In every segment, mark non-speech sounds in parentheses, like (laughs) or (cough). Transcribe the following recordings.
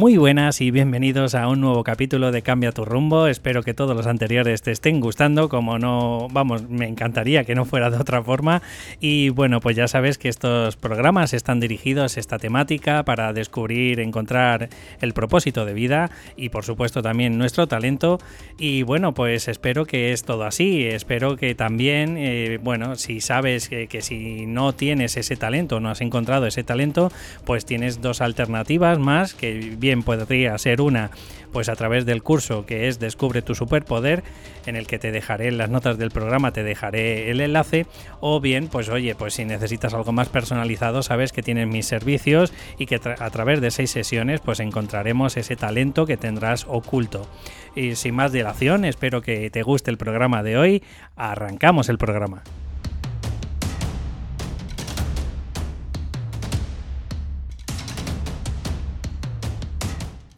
Muy buenas y bienvenidos a un nuevo capítulo de Cambia tu rumbo. Espero que todos los anteriores te estén gustando, como no, vamos, me encantaría que no fuera de otra forma. Y bueno, pues ya sabes que estos programas están dirigidos a esta temática para descubrir, encontrar el propósito de vida y por supuesto también nuestro talento. Y bueno, pues espero que es todo así. Espero que también, eh, bueno, si sabes que, que si no tienes ese talento, no has encontrado ese talento, pues tienes dos alternativas más que bien podría ser una pues a través del curso que es Descubre tu superpoder, en el que te dejaré en las notas del programa, te dejaré el enlace, o bien, pues oye, pues si necesitas algo más personalizado, sabes que tienes mis servicios y que a través de seis sesiones pues encontraremos ese talento que tendrás oculto. Y sin más dilación, espero que te guste el programa de hoy, arrancamos el programa.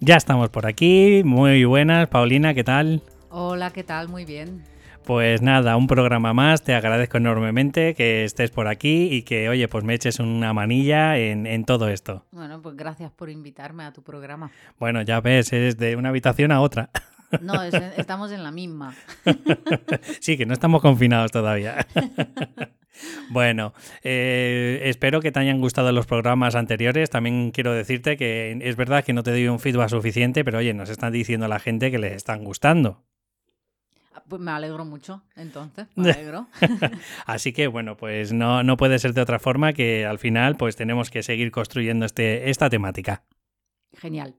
Ya estamos por aquí, muy buenas. Paulina, ¿qué tal? Hola, ¿qué tal? Muy bien. Pues nada, un programa más, te agradezco enormemente que estés por aquí y que, oye, pues me eches una manilla en, todo esto. Bueno, pues gracias por invitarme a tu programa. Bueno, ya ves, es de una habitación a otra. (laughs) No, estamos en la misma. (laughs) sí, que no estamos confinados todavía. (laughs) Bueno, eh, espero que te hayan gustado los programas anteriores. También quiero decirte que es verdad que no te doy un feedback suficiente, pero oye, nos están diciendo a la gente que les están gustando. Ah, pues me alegro mucho, entonces, me (laughs) alegro. (laughs) Así que bueno, pues no, no puede ser de otra forma que al final pues tenemos que seguir construyendo este, esta temática. Genial.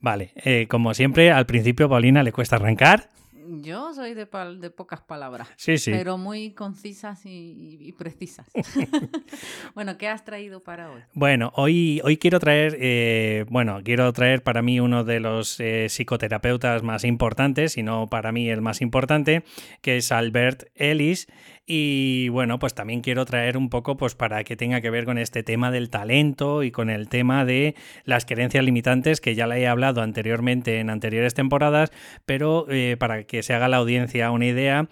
Vale, eh, como siempre, al principio Paulina le cuesta arrancar. Yo soy de, de pocas palabras, sí, sí. pero muy concisas y, precisas. (laughs) (laughs) bueno, ¿qué has traído para hoy? Bueno, hoy, hoy quiero traer, eh, bueno, quiero traer para mí uno de los eh, psicoterapeutas más importantes, y no para mí el más importante, que es Albert Ellis. Y bueno, pues también quiero traer un poco pues para que tenga que ver con este tema del talento y con el tema de las creencias limitantes que ya le he hablado anteriormente en anteriores temporadas, pero eh, para que se haga la audiencia una idea,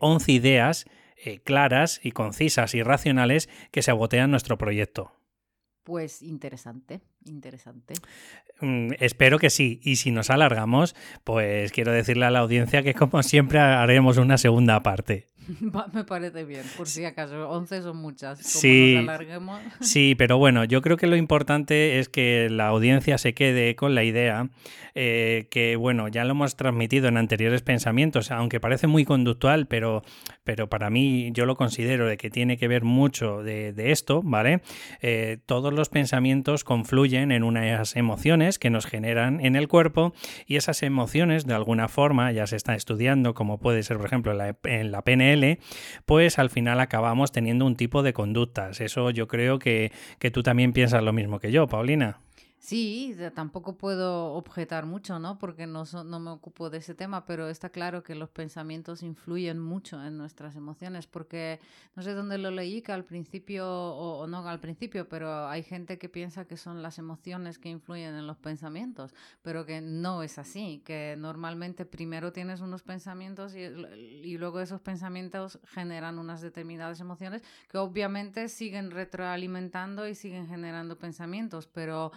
11 eh, ideas eh, claras y concisas y racionales que se abotean nuestro proyecto. Pues interesante, interesante. Mm, espero que sí. Y si nos alargamos, pues quiero decirle a la audiencia que como siempre haremos una segunda parte. (laughs) Me parece bien, por si acaso. 11 son muchas. sí, sí, pero bueno, yo creo que lo importante es que la audiencia se quede con la idea eh, que, bueno, ya lo hemos transmitido en anteriores pensamientos, aunque parece muy conductual, pero, pero para mí yo lo considero de que tiene que ver mucho de, esto, ¿vale? Eh, todos los pensamientos confluyen en unas emociones que nos generan en el cuerpo y esas emociones, de alguna forma, ya se está estudiando, como puede ser, por ejemplo, la, en la PNL, pues al final acabamos teniendo un tipo de conductas. Eso yo creo que, que tú también piensas lo mismo que yo, Paulina. Sí, tampoco puedo objetar mucho, ¿no? Porque no, no me ocupo de ese tema, pero está claro que los pensamientos influyen mucho en nuestras emociones, porque no sé dónde lo leí, que al principio, o, no al principio, pero hay gente que piensa que son las emociones que influyen en los pensamientos, pero que no es así, que normalmente primero tienes unos pensamientos y, y luego esos pensamientos generan unas determinadas emociones que obviamente siguen retroalimentando y siguen generando pensamientos, pero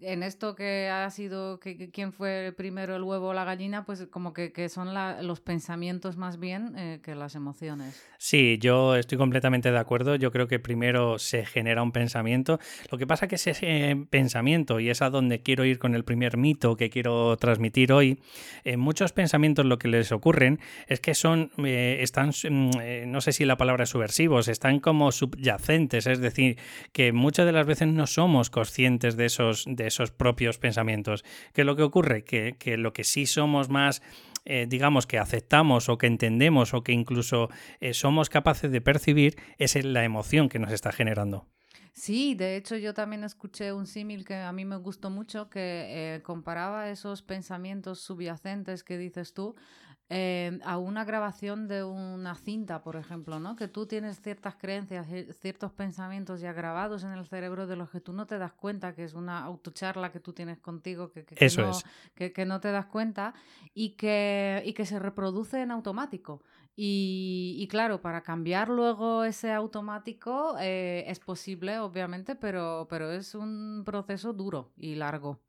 en esto que ha sido que, quién fue primero el huevo o la gallina, pues como que, son los pensamientos más bien eh, que las emociones. Sí, yo estoy completamente de acuerdo. Yo creo que primero se genera un pensamiento. Lo que pasa que ese pensamiento, y es a donde quiero ir con el primer mito que quiero transmitir hoy, en muchos pensamientos lo que les ocurren es que son, eh, están, mm, eh, no sé si la palabra es subversivos, están como subyacentes, es decir, que muchas de las veces no somos conscientes de esos, esos propios pensamientos. ¿Qué es lo que ocurre? Que, lo que sí somos más eh, digamos, que aceptamos o que entendemos o que incluso eh, somos capaces de percibir es la emoción que nos está generando. Sí, de hecho yo también escuché un símil que a mí me gustó mucho, que eh, comparaba esos pensamientos subyacentes que dices tú eh, a una grabación de una cinta, por ejemplo, ¿no? Que tú tienes ciertas creencias, eh, ciertos pensamientos ya grabados en el cerebro de los que tú no te das cuenta, que es una autocharla que tú tienes contigo, que, Eso no, que, no te das cuenta y que, y que se reproduce en automático. Y, claro, para cambiar luego ese automático eh, es posible, obviamente, pero, pero es un proceso duro y largo.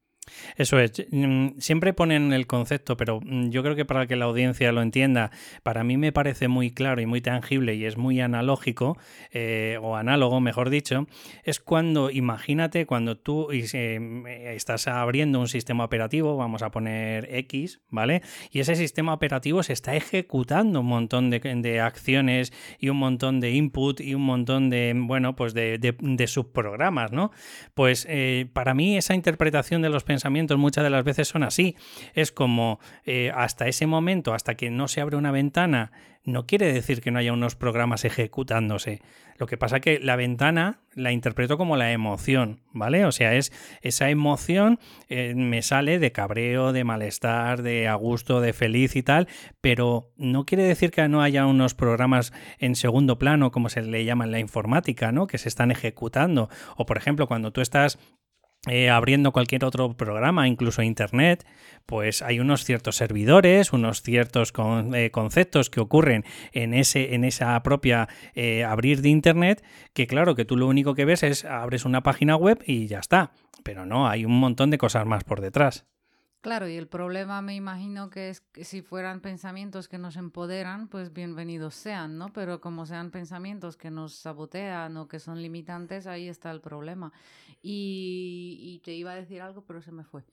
Eso es. Mm, siempre ponen el concepto, pero mm, yo creo que para que la audiencia lo entienda, para mí me parece muy claro y muy tangible y es muy analógico, eh, o análogo, mejor dicho, es cuando, imagínate, cuando tú eh, estás abriendo un sistema operativo, vamos a poner X, ¿vale? Y ese sistema operativo se está ejecutando un montón de, acciones y un montón de input y un montón de, bueno, pues de, subprogramas, ¿no? Pues eh, para mí esa interpretación de los pensamientos pensamientos muchas de las veces son así. Es como eh, hasta ese momento, hasta que no se abre una ventana, no quiere decir que no haya unos programas ejecutándose. Lo que pasa que la ventana la interpreto como la emoción, ¿vale? O sea, es esa emoción eh, me sale de cabreo, de malestar, de a gusto, de feliz y tal, pero no quiere decir que no haya unos programas en segundo plano, como se le llama en la informática, ¿no? Que se están ejecutando. O por ejemplo, cuando tú estás eh, abriendo cualquier otro programa, incluso Internet, pues hay unos ciertos servidores, unos ciertos eh, conceptos que ocurren en, ese, en esa propia eh, abrir de Internet, que claro, que tú lo único que ves es abres una página web y ya está, pero no, hay un montón de cosas más por detrás. Claro, y el problema me imagino que es que si fueran pensamientos que nos empoderan, pues bienvenidos sean, ¿no? Pero como sean pensamientos que nos sabotean o que son limitantes, ahí está el problema. Y, te iba a decir algo, pero se me fue.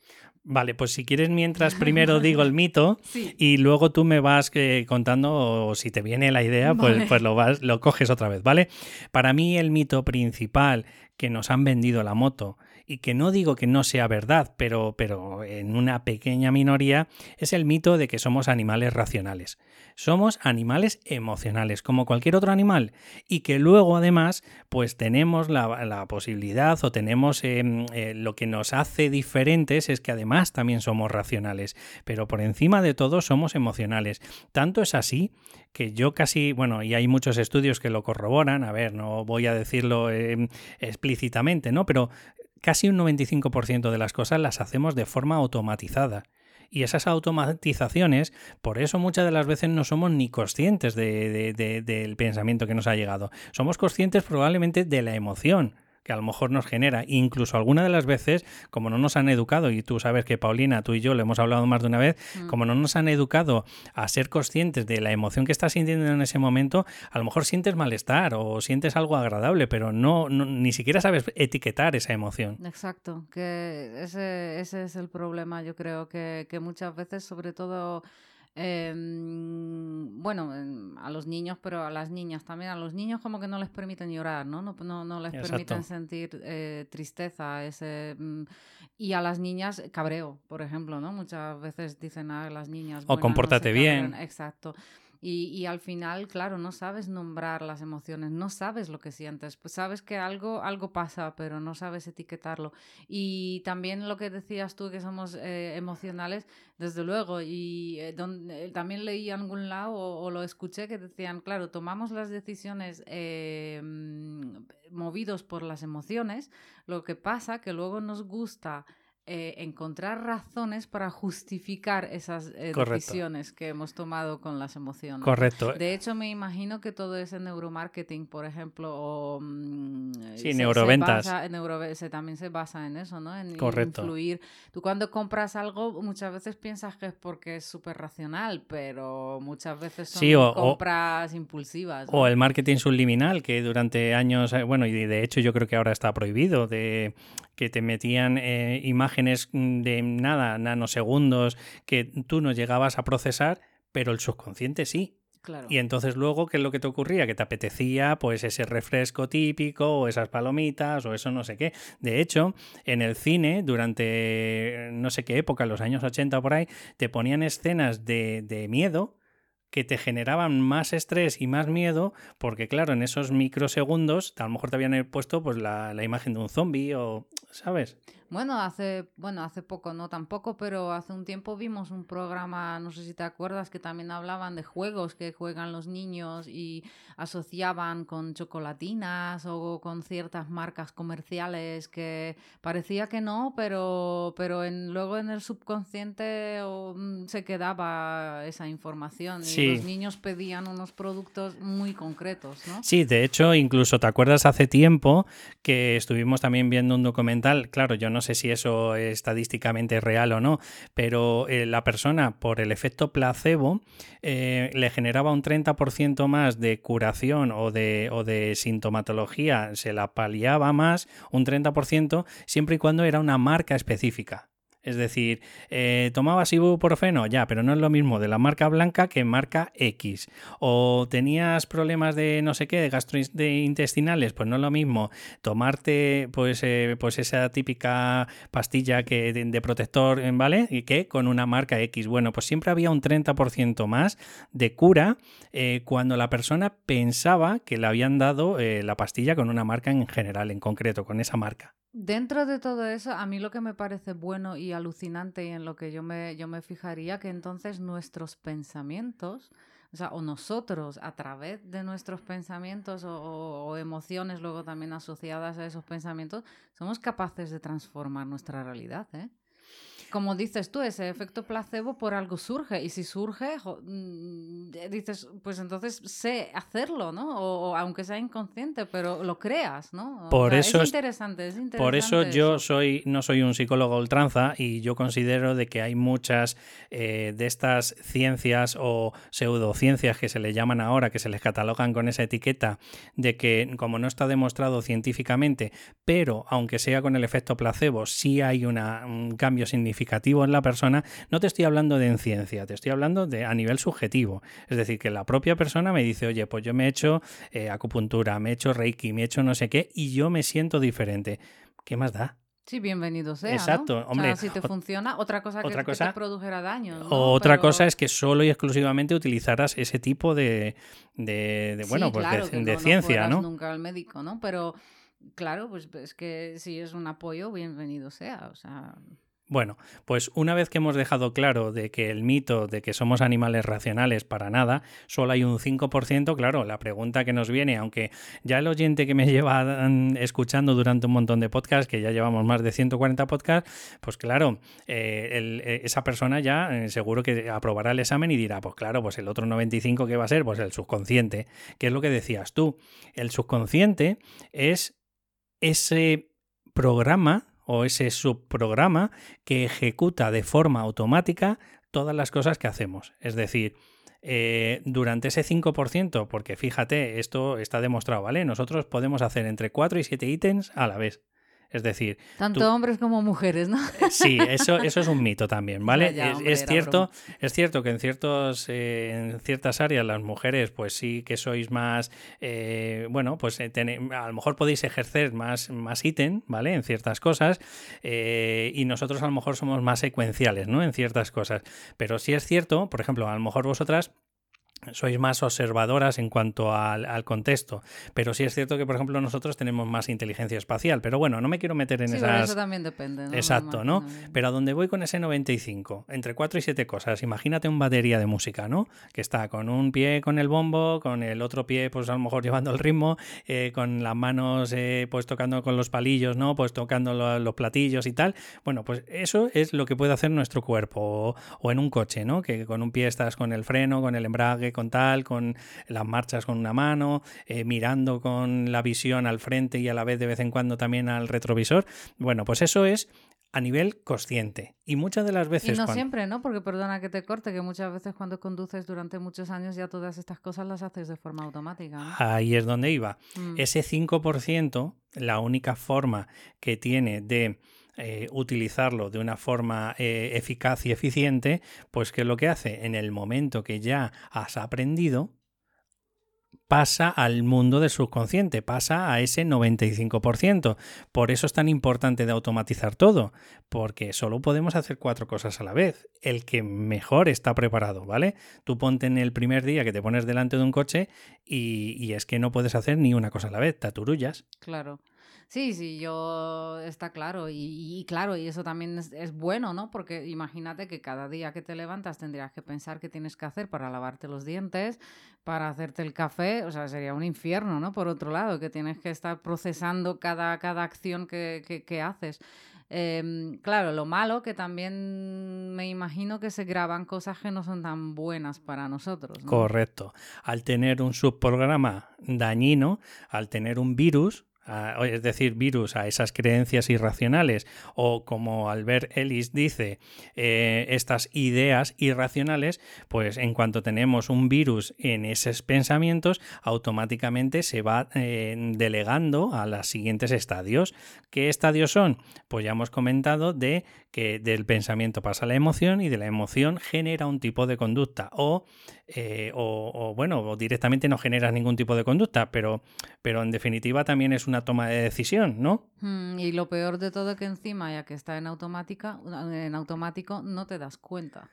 Vale, pues si quieres, mientras (laughs) primero digo el mito y luego tú me vas eh, contando, o si te viene la idea, pues, pues lo, vas, lo coges otra vez, ¿vale? Para mí el mito principal que nos han vendido la moto y que no digo que no sea verdad, pero, pero en una pequeña minoría, es el mito de que somos animales racionales. Somos animales emocionales, como cualquier otro animal, y que luego además, pues tenemos la, posibilidad o tenemos em, eh, lo que nos hace diferentes es que además también somos racionales, pero por encima de todo somos emocionales. Tanto es así que yo casi, bueno, y hay muchos estudios que lo corroboran, a ver, no voy a decirlo em, explícitamente, ¿no? Pero casi un 95% de las cosas las hacemos de forma automatizada. Y esas automatizaciones, por eso muchas de las veces no somos ni conscientes del pensamiento que nos ha llegado. Somos conscientes probablemente de la emoción que a lo mejor nos genera. Incluso alguna de las veces, como no nos han educado, y tú sabes que Paulina, tú y yo lo hemos hablado más de una vez, mm. como no nos han educado a ser conscientes de la emoción que estás sintiendo en ese momento, a lo mejor sientes malestar o sientes algo agradable, pero no, ni siquiera sabes etiquetar esa emoción. Exacto, que ese, ese es el problema, yo creo que, que muchas veces, sobre todo Em, bueno, a los niños, pero a las niñas también. A los niños como que no les permiten llorar, ¿no? No, no, les permiten sentir eh, tristeza. Ese, mm, y a las niñas cabreo, por ejemplo, ¿no? Muchas veces dicen a las niñas... O compórtate bien. Exacto. Y, y, al final, claro, no sabes nombrar las emociones, no sabes lo que sientes, pues sabes que algo, algo pasa, pero no sabes etiquetarlo. Y también lo que decías tú, que somos eh, emocionales, desde luego, y eh, donde, eh, también leí en algún lado o, lo escuché que decían, claro, tomamos las decisiones movidos por las emociones, lo que pasa que luego nos gusta eh, encontrar razones para justificar esas eh, decisiones que hemos tomado con las emociones. Correcto. De hecho, me imagino que todo ese neuromarketing, por ejemplo, o... Mm, sí, neuroventas. Se también se basa en eso, ¿no? En Correcto. influir. Tú cuando compras algo, muchas veces piensas que es porque es súper racional, pero muchas veces son compras impulsivas. O el marketing subliminal, que durante años, eh, bueno, y de hecho yo creo que ahora está prohibido, de que te metían imágenes Mm, de nada, nanosegundos, que tú no llegabas a procesar, pero el subconsciente sí. Y entonces luego, ¿qué es lo que te ocurría? Que te apetecía pues ese refresco típico o esas palomitas o eso no sé qué. De hecho, en el cine, durante no sé qué época, los años 80 por ahí, te ponían escenas de, de miedo que te generaban más estrés y más miedo, porque claro, en esos microsegundos a lo mejor te habían puesto pues la, la imagen de un zombie o, ¿sabes? Bueno, hace, bueno, hace poco, no tampoco, pero hace un tiempo vimos un programa, no sé si te acuerdas, que también hablaban de juegos que juegan los niños y asociaban con chocolatinas o con ciertas marcas comerciales que parecía que no, pero, pero en, luego en el subconsciente mm, se quedaba esa información y los niños pedían unos productos muy concretos, ¿no? Sí, de hecho, incluso te acuerdas hace tiempo que estuvimos también viendo un documental, claro, yo no sé si eso estadísticamente es real o no, pero eh, la persona por el efecto placebo eh, le generaba un 30% más de curación o de, o de sintomatología, se la paliaba más, un 30%, siempre y cuando era una marca específica. Es decir, eh, tomabas ibuprofeno, ya, pero no es lo mismo de la marca blanca que marca X. O tenías problemas de no sé qué, de gastrointestinales, pues no es lo mismo tomarte pues, eh, pues esa típica pastilla que de, protector, ¿vale? Y que con una marca X. Bueno, pues siempre había un 30% más de cura eh, cuando la persona pensaba que le habían dado la pastilla con una marca en general, en concreto, con esa marca. Dentro de todo eso, a mí lo que me parece bueno y alucinante y en lo que yo me, yo me fijaría, que entonces nuestros pensamientos, o sea, o nosotros a través de nuestros pensamientos o, emociones luego también asociadas a esos pensamientos, somos capaces de transformar nuestra realidad, ¿eh? Como dices tú, ese efecto placebo por algo surge. Y si surge, mm, dices, pues entonces sé hacerlo, ¿no? O, aunque sea inconsciente, pero lo creas, ¿no? por eso es interesante, es interesante. Por eso, yo soy, no soy un psicólogo ultranza y yo considero de que hay muchas eh, de estas ciencias o pseudociencias que se le llaman ahora, que se les catalogan con esa etiqueta de que como no está demostrado científicamente, pero aunque sea con el efecto placebo, sí hay una, un cambio significativo en la persona, no te estoy hablando de en ciencia, te estoy hablando de a nivel subjetivo. Es decir, que la propia persona me dice, oye, pues yo me he hecho eh, acupuntura, me he hecho reiki, me he hecho no sé qué, y yo me siento diferente. ¿Qué más da? Sí, bienvenido sea. Exacto, hombre. si te funciona, otra cosa que, otra cosa, te produjera daño. Otra cosa es que solo y exclusivamente utilizaras ese tipo de, de, bueno, pues de, ciencia, ¿no? nunca al médico, ¿no? Pero claro, pues es que si es un apoyo, bienvenido sea. O sea. Bueno, pues una vez que hemos dejado claro de que el mito de que somos animales racionales para nada, solo hay un 5%, claro, la pregunta que nos viene, aunque ya el oyente que me (laughs) lleva mm, escuchando durante un montón de podcasts, que ya llevamos más de 140 podcasts, pues claro, eh, eh, esa persona ya eh, seguro que aprobará el examen y dirá, pues claro, pues el otro 95 que va a ser, pues el subconsciente, que es lo que decías tú. El subconsciente es ese programa o ese subprograma que ejecuta de forma automática todas las cosas que hacemos. Es decir, eh, durante ese 5%, porque fíjate, esto está demostrado, ¿vale? Nosotros podemos hacer entre 4 y 7 ítems a la vez. Es decir, tanto hombres como mujeres, ¿no? Eh, sí, eso, eso es un mito también, (laughs) ¿vale? es, cierto, es cierto que en ciertos, eh, en ciertas áreas las mujeres, pues sí que sois más, eh, bueno, pues a lo mejor podéis ejercer más, más ítem, ¿vale? En ciertas cosas, y nosotros a lo mejor somos más secuenciales, ¿no? En ciertas cosas. Pero sí es cierto, por ejemplo, a lo mejor vosotras sois más observadoras en cuanto al, contexto. Pero sí es cierto que, por ejemplo, nosotros tenemos más inteligencia espacial. Pero bueno, no me quiero meter en sí, esas. eso también depende. Exacto, ¿no? Pero a dónde voy con ese 95, entre 4 y 7 cosas. Imagínate un batería de música, ¿no? Que está con un pie con el bombo, con el otro pie, pues a lo mejor (laughs) llevando el ritmo, eh, con las manos, eh, pues tocando con los palillos, ¿no? Pues tocando los platillos y tal. Bueno, pues eso es lo que puede hacer nuestro cuerpo. O, o en un coche, ¿no? Que con un pie estás con el freno, con el embrague, con tal, con las marchas con una mano, eh, mirando con la visión al frente y a la vez de vez en cuando también al retrovisor. Bueno, pues eso es a nivel consciente. Y muchas de las veces... Y no siempre, ¿no? Porque perdona que te corte, que muchas veces cuando conduces durante muchos años ya todas estas cosas las haces de forma automática. Ahí es donde iba. Mm. Ese 5%, la única forma que tiene de eh, utilizarlo de una forma eh, eficaz y eficiente, pues ¿qué es lo que hace? En el momento que ya has aprendido, pasa al mundo del subconsciente, pasa a ese 95%. Por eso es tan importante de automatizar todo, porque solo podemos hacer cuatro cosas a la vez. El que mejor está preparado, ¿vale? Tú ponte en el primer día que te pones delante de un coche y, es que no puedes hacer ni una cosa a la vez, te. Claro. Sí, sí, yo está claro. Y, claro, y eso también es, bueno, ¿no? Porque imagínate que cada día que te levantas tendrías que pensar qué tienes que hacer para lavarte los dientes, para hacerte el café. O sea, sería un infierno, ¿no? Por otro lado, que tienes que estar procesando cada, cada acción que, que, haces. Em, claro, lo malo que también me imagino que se graban cosas que no son tan buenas para nosotros. Correcto. Al tener un subprograma dañino, al tener un virus, es decir, virus a esas creencias irracionales o como Albert Ellis dice, eh, estas ideas irracionales, pues en cuanto tenemos un virus en esos pensamientos, automáticamente se va eh, delegando a los siguientes estadios. ¿Qué estadios son? Pues ya hemos comentado de que del pensamiento pasa a la emoción y de la emoción genera un tipo de conducta o, eh, o, bueno, directamente no genera ningún tipo de conducta, pero, pero en definitiva también es una toma de decisión, ¿no? Mm, y lo peor de todo que encima, ya que está en automática, en automático, no te das cuenta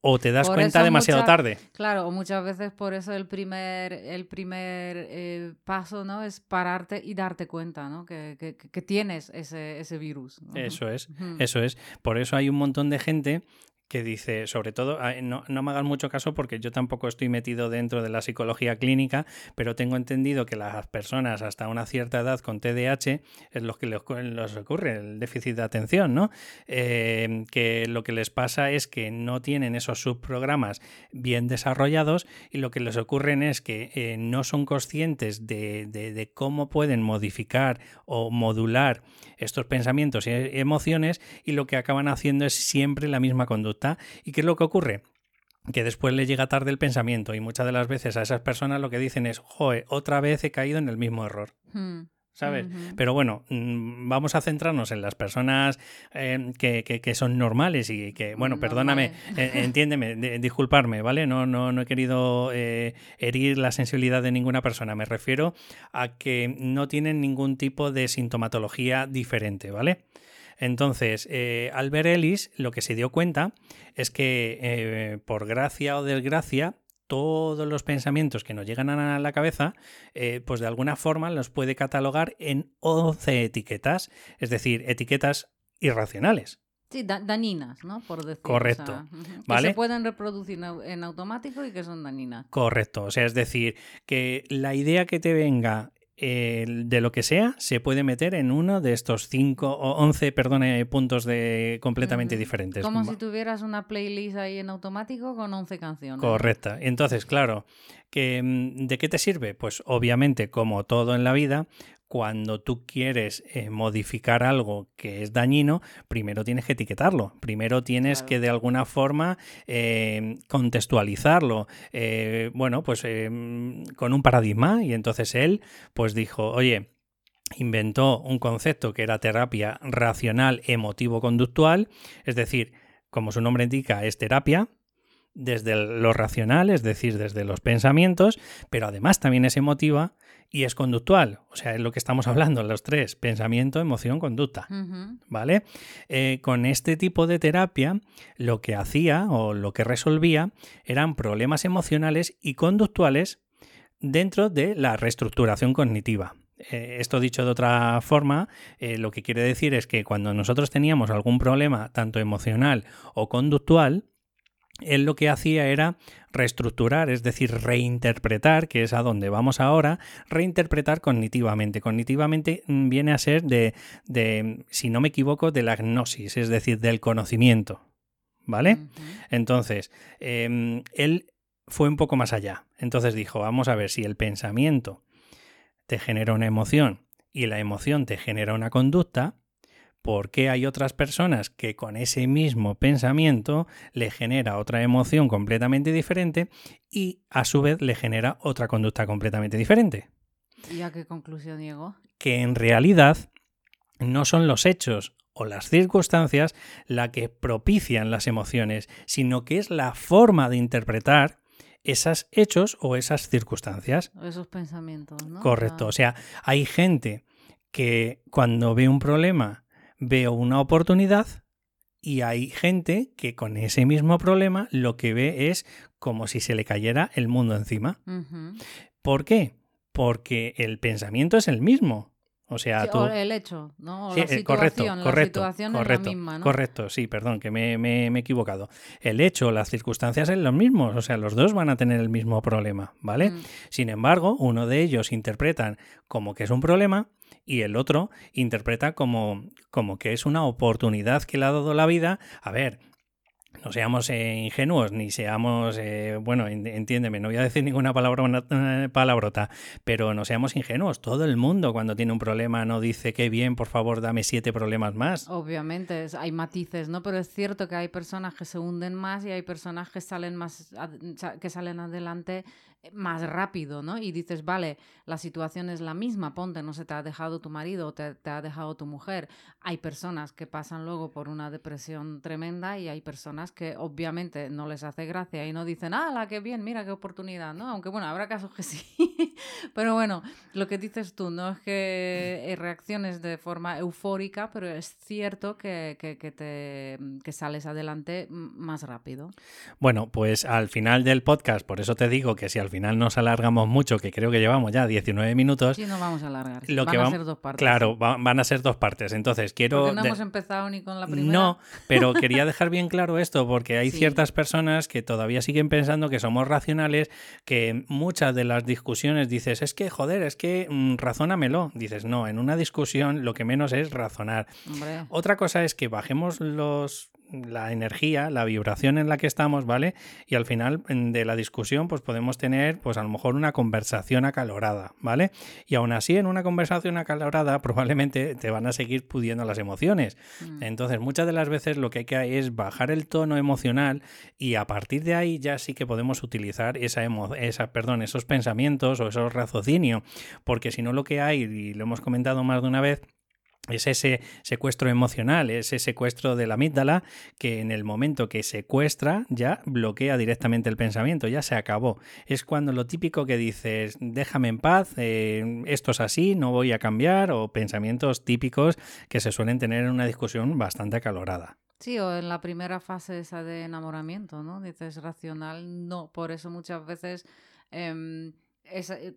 o te das cuenta demasiado tarde. Claro, muchas veces por eso el primer, el primer eh, paso ¿no? es pararte y darte cuenta ¿no? que, que, tienes ese, ese virus. Eso es, eso es. Por eso hay un montón de gente que dice, sobre todo, no, no, me hagan mucho caso porque yo tampoco estoy metido dentro de la psicología clínica, pero tengo entendido que las personas hasta una cierta edad con TDAH es lo que les, ocurre, el déficit de atención, ¿no? Eh, que lo que les pasa es que no tienen esos subprogramas bien desarrollados y lo que les ocurre es que eh, no son conscientes de, de cómo pueden modificar o modular estos pensamientos y emociones y lo que acaban haciendo es siempre la misma conducta ¿Y qué es lo que ocurre? que después le llega tarde el pensamiento y muchas de las veces a esas personas lo que dicen es, joe, otra vez he caído en el mismo error. Hmm. ¿sabes? Pero bueno, mm, vamos a centrarnos en las personas eh, que, son normales y que, bueno, perdóname, eh, (laughs) entiéndeme, disculparme, ¿vale? No, no, no he querido eh, herir la sensibilidad de ninguna persona. Me refiero a que no tienen ningún tipo de sintomatología diferente, ¿vale? Entonces, eh, Albert Ellis lo que se dio cuenta es que eh, por gracia o desgracia, todos los pensamientos que nos llegan a la cabeza, eh, pues de alguna forma los puede catalogar en 11 etiquetas, es decir, etiquetas irracionales. Sí, dañinas, ¿no? Por decir. Correcto. Que se pueden reproducir en automático y que son dañinas. Correcto. O sea, es decir, que la idea que te venga de lo que sea, se puede meter en uno de estos 5 o 11, perdone, puntos de completamente diferentes. Como si tuvieras una playlist ahí en automático con 11 canciones. Correcta. Entonces, claro, que, mm, ¿de qué te sirve? Pues obviamente, como todo en la vida, cuando tú quieres eh, modificar algo que es dañino, primero tienes que etiquetarlo, primero tienes que de alguna forma eh, contextualizarlo, eh, bueno, pues con un paradigma. Y entonces él pues dijo, oye, inventó un concepto que era terapia racional emotivo-conductual, es decir, como su nombre indica, es terapia, desde lo racional, es decir, desde los pensamientos, pero además también es emotiva y es conductual. O sea, es lo que estamos hablando, los tres, pensamiento, emoción, conducta. ¿Vale? Eh, con este tipo de terapia, lo que hacía o lo que resolvía eran problemas emocionales y conductuales dentro de la reestructuración cognitiva. Eh, esto dicho de otra forma, eh, lo que quiere decir es que cuando nosotros teníamos algún problema, tanto emocional o conductual, él lo que hacía era reestructurar, es decir, reinterpretar, que es a donde vamos ahora, reinterpretar cognitivamente. Cognitivamente mm, viene a ser de, si no me equivoco, de la gnosis, es decir, del conocimiento. ¿Vale? Entonces, em, él fue un poco más allá. Entonces dijo, vamos a ver si el pensamiento te genera una emoción y la emoción te genera una conducta, por qué hay otras personas que con ese mismo pensamiento le genera otra emoción completamente diferente y a su vez le genera otra conducta completamente diferente. ¿Y a qué conclusión llegó? Que en realidad no son los hechos o las circunstancias la que propician las emociones, sino que es la forma de interpretar esos hechos o esas circunstancias. Esos pensamientos, ¿no? Correcto. O sea, hay gente que cuando ve un problema veo una oportunidad y hay gente que con ese mismo problema lo que ve es como si se le cayera el mundo encima. ¿Por qué? Porque el pensamiento es el mismo. O sea, tú... el hecho, ¿no? la situación, correcto, correcto, la situación correcto, es la misma, ¿no? correcto, sí, perdón, que me, me, he equivocado. El hecho, las circunstancias son los mismos, o sea, los dos van a tener el mismo problema, ¿vale? Mm. Sin embargo, uno de ellos interpretan como que es un problema y el otro interpreta como, como que es una oportunidad que le ha dado la vida. A ver, no seamos eh, ingenuos, ni seamos, eh, bueno, entiéndeme, no voy a decir ninguna palabra, palabrota, pero no seamos ingenuos. Todo el mundo cuando tiene un problema no dice que bien, por favor, dame siete problemas más. Obviamente, hay matices, ¿no? Pero es cierto que hay personas que se hunden más y hay personas que salen más, que salen adelante más rápido, ¿no? Y dices, vale, la situación es la misma, ponte, no se te ha dejado tu marido o te, ha dejado tu mujer. Hay personas que pasan luego por una depresión tremenda y hay personas que obviamente no les hace gracia y no dicen, ah, la que bien, mira qué oportunidad, ¿no? Aunque bueno, habrá casos que (laughs) sí. pero bueno, lo que dices tú, no es que reacciones de forma eufórica, pero es cierto que, que, que te, que sales adelante más rápido. Bueno, pues al final del podcast, por eso te digo que si al final nos alargamos mucho, que creo que llevamos ya 19 minutos. Sí, no vamos a alargar. Lo van a ser dos partes. Claro, van a ser dos partes. Entonces, quiero. Porque no hemos empezado ni con la primera. No, (laughs) pero quería dejar bien claro esto, porque hay ciertas personas que todavía siguen pensando que somos racionales, que muchas de las discusiones dices, es que, joder, es que mm, razónamelo. Dices, no, en una discusión lo que menos es razonar. Otra cosa es que bajemos los la energía, la vibración en la que estamos, ¿vale? Y al final de la discusión, pues podemos tener, pues a lo mejor una conversación acalorada, ¿vale? Y aún así, en una conversación acalorada, (laughs) probablemente te van a seguir pudiendo las emociones. Mm. Entonces, muchas de las veces lo que hay que es bajar el tono emocional y a partir de ahí ya sí que podemos utilizar esa, esa perdón, esos pensamientos o esos raciocinio, porque si no lo que hay, y lo hemos comentado más de una vez, es ese secuestro emocional, ese secuestro de la amígdala que en el momento que secuestra ya bloquea directamente el pensamiento, ya se acabó. Es cuando lo típico que dices, déjame en paz, eh, esto es así, no voy a cambiar, o pensamientos típicos que se suelen tener en una discusión bastante acalorada. Sí, o en la primera fase esa de enamoramiento, ¿no? Dices racional, no, por eso muchas veces... Em, eh,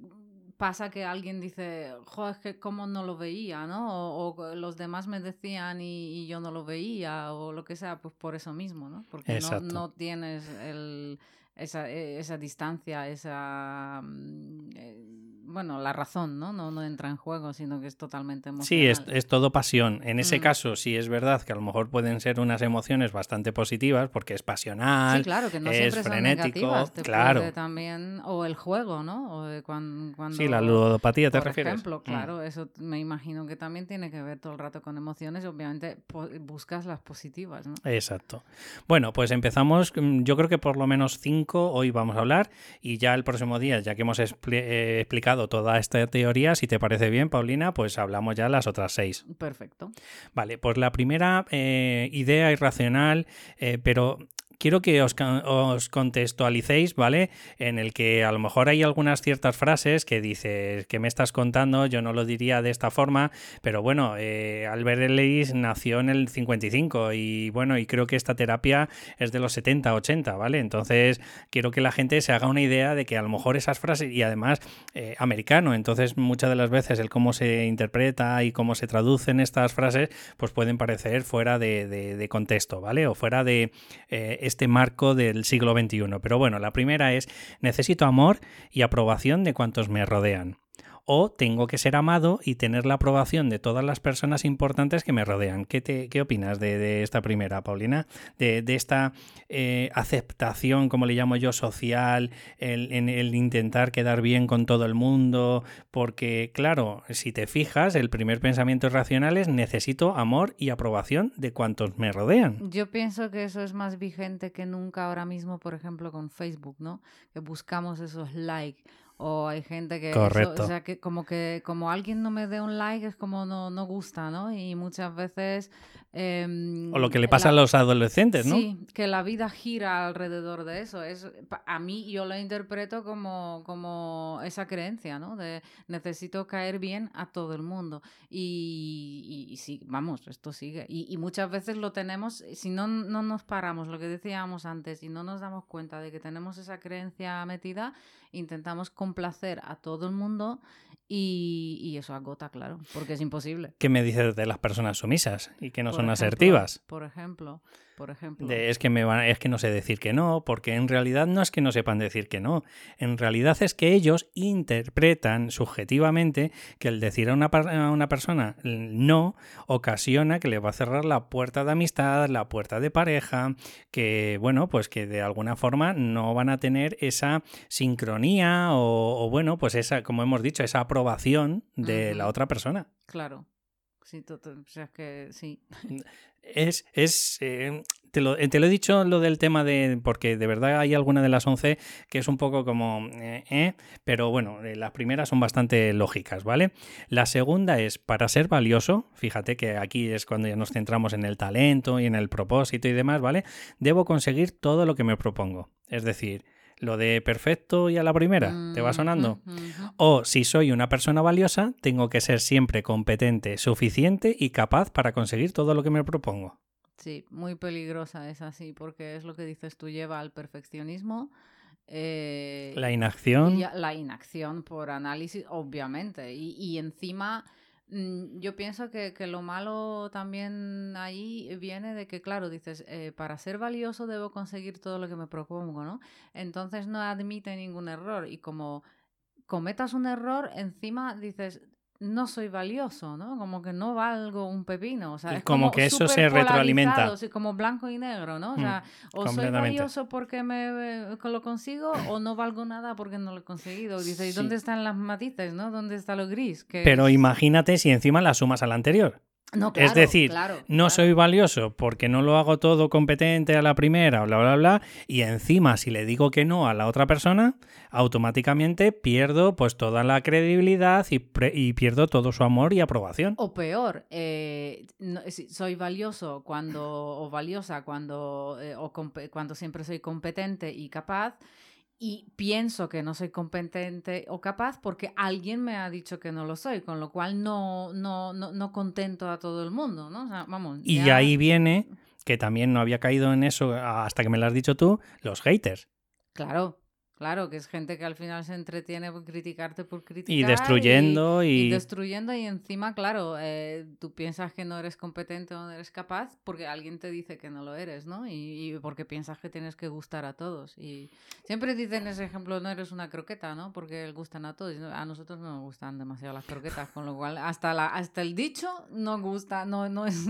pasa que alguien dice, joder, es que cómo no lo veía, ¿no? O, los demás me decían y, yo no lo veía, o lo que sea, pues por eso mismo, ¿no? Porque no, no, tienes el, esa, e, esa distancia, esa... Mm, eh, bueno, la razón, ¿no? ¿no? No entra en juego, sino que es totalmente emocional. Sí, es, es todo pasión. En ese mm. caso, sí es verdad que a lo mejor pueden ser unas emociones bastante positivas porque es pasional, sí, claro, que no es frenético, claro. también, o el juego, ¿no? O cuando, sí, la ludopatía te refieres. Por ejemplo, mm. claro, eso me imagino que también tiene que ver todo el rato con emociones. Obviamente buscas las positivas, ¿no? Exacto. Bueno, pues empezamos, mm, yo creo que por lo menos cinco hoy vamos a hablar y ya el próximo día, ya que hemos eh, explicado toda esta teoría, si te parece bien, Paulina, pues hablamos ya las otras seis. Perfecto. Vale, pues la primera eh, idea irracional, eh, pero quiero que os, contextualicéis, ¿vale? En el que a lo mejor hay algunas ciertas frases que dices, que me estás contando, yo no lo diría de esta forma, pero bueno, eh, Albert Ellis nació en el 55 y bueno, y creo que esta terapia es de los 70, 80, ¿vale? Entonces, quiero que la gente se haga una idea de que a lo mejor esas frases, y además eh, americano, entonces muchas de las veces el cómo se interpreta y cómo se traducen estas frases, pues pueden parecer fuera de, contexto, ¿vale? O fuera de... Eh, este marco del siglo XXI. Pero bueno, la primera es necesito amor y aprobación de cuantos me rodean o tengo que ser amado y tener la aprobación de todas las personas importantes que me rodean. ¿Qué, te, qué opinas de, esta primera, Paulina? De, esta eh, aceptación, como le llamo yo, social, el, en el intentar quedar bien con todo el mundo, porque claro, si te fijas, el primer pensamiento irracional es necesito amor y aprobación de cuantos me rodean. Yo pienso que eso es más vigente que nunca ahora mismo, por ejemplo, con Facebook, ¿no? Que buscamos esos likes o hay gente que Correcto. o sea que como que como alguien no me dé un like es como no, no gusta no y muchas veces em, o lo que le pasa a los adolescentes no sí que la vida gira alrededor de eso. Es a mí yo lo interpreto como como esa creencia no de necesito caer bien a todo el mundo. Y, y, sí vamos esto sigue. Y, y, muchas veces lo tenemos si no no nos paramos lo que decíamos antes y no nos damos cuenta de que tenemos esa creencia metida intentamos complacer a todo el mundo y, y eso agota, claro, porque es imposible. ¿Qué me dices de las personas sumisas y que no son ejemplo, asertivas? Por ejemplo, por ejemplo. De, es que me van, es que no sé decir que no, porque en realidad no es que no sepan decir que no. En realidad es que ellos interpretan subjetivamente que el decir a una, a una persona no ocasiona que le va a cerrar la puerta de amistad, la puerta de pareja, que bueno, pues que de alguna forma no van a tener esa sincronía o, o, bueno, pues esa, como hemos dicho, esa aprobación de la otra persona. Claro. Sí, to- to- o sea, es que sí. (laughs) Es, es eh, te, lo, te lo he dicho lo del tema de, porque de verdad hay alguna de las 11 que es un poco como, eh, eh, pero bueno, eh, las primeras son bastante lógicas, ¿vale? La segunda es, para ser valioso, fíjate que aquí es cuando ya nos centramos en el talento y en el propósito y demás, ¿vale? Debo conseguir todo lo que me propongo. Es decir, lo de perfecto y a la primera, ¿te va sonando? Ujú, ujú. O si soy una persona valiosa, tengo que ser siempre competente, suficiente y capaz para conseguir todo lo que me propongo. Sí, muy peligrosa es así, porque es lo que dices tú, lleva al perfeccionismo. eh, La inacción. y la inacción por análisis, obviamente. Y, y encima, mm, yo pienso que, que lo malo también ahí viene de que, claro, dices, eh, para ser valioso debo conseguir todo lo que me propongo, ¿no? Entonces no admite ningún error. Y como cometas un error, encima dices, no soy valioso, ¿no? Como que no valgo un pepino. O sea, Y es como que eso se retroalimenta. como blanco y negro, ¿no? O Mm, sea, o soy valioso porque me eh, lo consigo o no valgo nada porque no lo he conseguido. Dice, ¿y Sí. dónde están las matices, no? ¿Dónde está lo gris? Que Pero imagínate si encima la sumas a la anterior. No, es decir, claro, No soy valioso porque no lo hago todo competente a la primera, bla, bla, bla. Y encima, si le digo que no a la otra persona, automáticamente pierdo pues toda la credibilidad y, pre- y pierdo todo su amor y aprobación. O peor, eh, no- soy valioso cuando, o valiosa cuando, eh, o cuando siempre soy competente y capaz, y pienso que no soy competente o capaz porque alguien me ha dicho que no lo soy, con lo cual no, no, no, no contento a todo el mundo, ¿no? O sea, vamos. Y ya- ahí viene, que también no había caído en eso hasta que me lo has dicho tú, los haters. Claro, claro, que es gente que al final se entretiene por criticarte por criticar. Y destruyendo y, y... destruyendo y encima, claro, eh, tú piensas que no eres competente o no eres capaz porque alguien te dice que no lo eres, ¿no? Y, y porque piensas que tienes que gustar a todos. Y siempre dicen ese ejemplo, no eres una croqueta, ¿no? Porque gustan a todos. A nosotros no nos gustan demasiado las croquetas, con lo cual hasta, la, hasta el dicho no gusta, no, no es (laughs)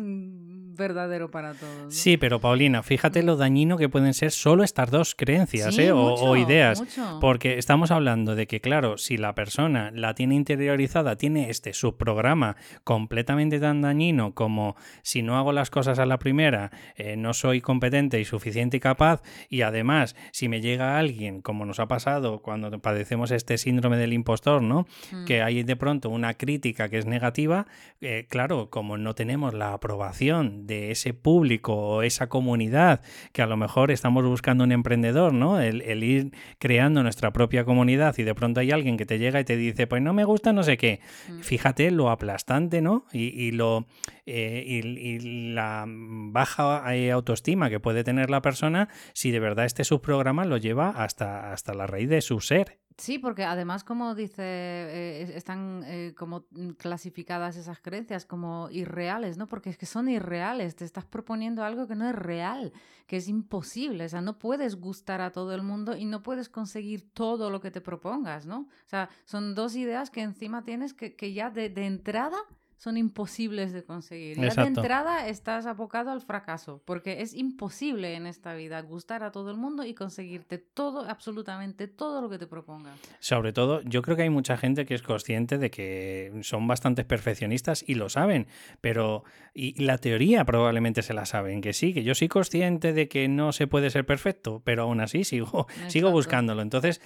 verdadero para todos. ¿no? Sí, pero Paulina, fíjate lo dañino que pueden ser solo estas dos creencias Sí, ¿eh? o ideas. Mucho. Porque estamos hablando de que, claro, si la persona la tiene interiorizada, tiene este subprograma completamente tan dañino como si no hago las cosas a la primera, eh, no soy competente y suficiente y capaz, y además, si me llega alguien, como nos ha pasado cuando padecemos este síndrome del impostor, ¿no? Mm. que hay de pronto una crítica que es negativa, eh, claro, como no tenemos la aprobación de ese público o esa comunidad, que a lo mejor estamos buscando un emprendedor, ¿no? El, el ir creando nuestra propia comunidad y de pronto hay alguien que te llega y te dice, pues no me gusta no sé qué. Mm. Fíjate lo aplastante, ¿no? Y, y lo eh, y, y la baja eh, autoestima que puede tener la persona si de verdad este subprograma lo lleva hasta, hasta la raíz de su ser. Sí, porque además, como dice, eh, es- están eh, como clasificadas esas creencias como irreales, ¿no? Porque es que son irreales, te estás proponiendo algo que no es real, que es imposible, o sea, no puedes gustar a todo el mundo y no puedes conseguir todo lo que te propongas, ¿no? O sea, son dos ideas que encima tienes que, que ya de, de entrada son imposibles de conseguir. Ya de entrada estás abocado al fracaso, porque es imposible en esta vida gustar a todo el mundo y conseguirte todo, absolutamente todo lo que te propongas. Sobre todo, yo creo que hay mucha gente que es consciente de que son bastantes perfeccionistas y lo saben, pero y la teoría probablemente se la saben, que sí, que yo soy consciente de que no se puede ser perfecto, pero aún así sigo, (laughs) sigo buscándolo. Entonces,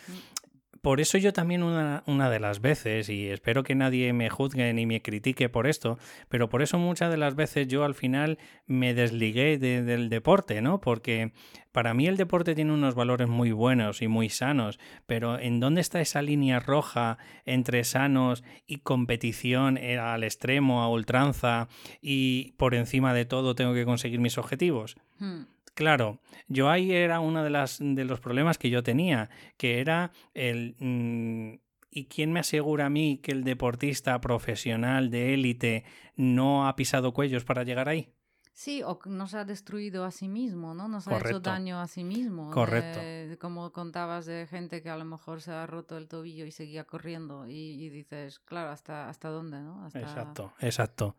por eso yo también una, de las veces, y espero que nadie me juzgue ni me critique por esto, pero por eso muchas de las veces yo al final me desligué de- del deporte, ¿no? Porque para mí el deporte tiene unos valores muy buenos y muy sanos, pero ¿en dónde está esa línea roja entre sanos y competición eh, al extremo, a ultranza, y por encima de todo tengo que conseguir mis objetivos? Hmm. Claro, yo ahí era uno de, las, de los problemas que yo tenía, que era el... Mm, ¿Y quién me asegura a mí que el deportista profesional de élite no ha pisado cuellos para llegar ahí? Sí, o no se ha destruido a sí mismo, ¿no? Nos ha hecho daño a sí mismo. Correcto. Eh, como contabas de gente que a lo mejor se ha roto el tobillo y seguía corriendo y, dices, claro, ¿hasta, hasta dónde, no? Exacto, exacto.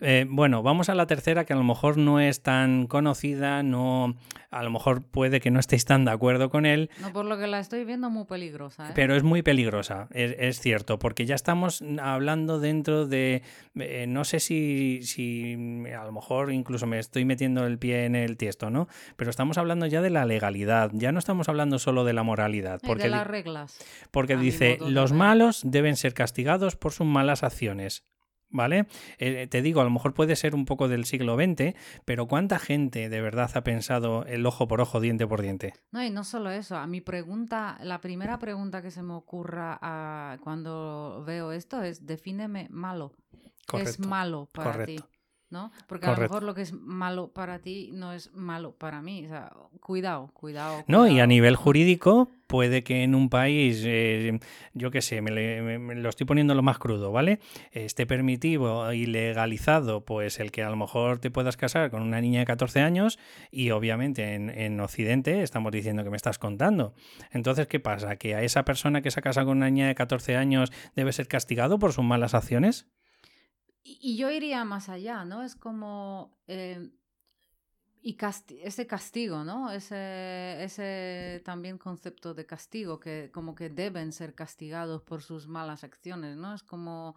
Eh, bueno, vamos a la tercera que a lo mejor no es tan conocida, no, a lo mejor puede que no estéis tan de acuerdo con él. No, por lo que la estoy viendo muy peligrosa. ¿eh? Pero es muy peligrosa, es, es, cierto, porque ya estamos hablando dentro de, eh, no sé si, si a lo mejor incluso me estoy metiendo el pie en el tiesto, ¿no? Pero estamos hablando ya de la legalidad, ya no estamos hablando solo de la moralidad. Porque, de las reglas. Porque dice, los malos deben ser castigados por sus malas acciones. ¿Vale? Eh, te digo, a lo mejor puede ser un poco del siglo XX, pero ¿cuánta gente de verdad ha pensado el ojo por ojo, diente por diente? No, y no solo eso. A mi pregunta, la primera pregunta que se me ocurra ah, cuando veo esto es: defíneme malo. ¿Qué es malo para ti? ¿No? Porque a lo mejor lo que es malo para ti no es malo para mí. O sea, cuidado, cuidado. No, y a nivel jurídico puede que en un país, eh, yo qué sé, me, lo estoy poniendo lo más crudo, ¿vale? Esté permitido y legalizado, pues el que a lo mejor te puedas casar con una niña de 14 años y obviamente en, en Occidente estamos diciendo que me estás contando. Entonces, ¿qué pasa? ¿Que a esa persona que se ha casado con una niña de 14 años debe ser castigado por sus malas acciones? Y, yo iría más allá, ¿no? Es como... Eh, y ese castigo, ¿no? Ese, ese también concepto de castigo, que como que deben ser castigados por sus malas acciones, ¿no? Es como,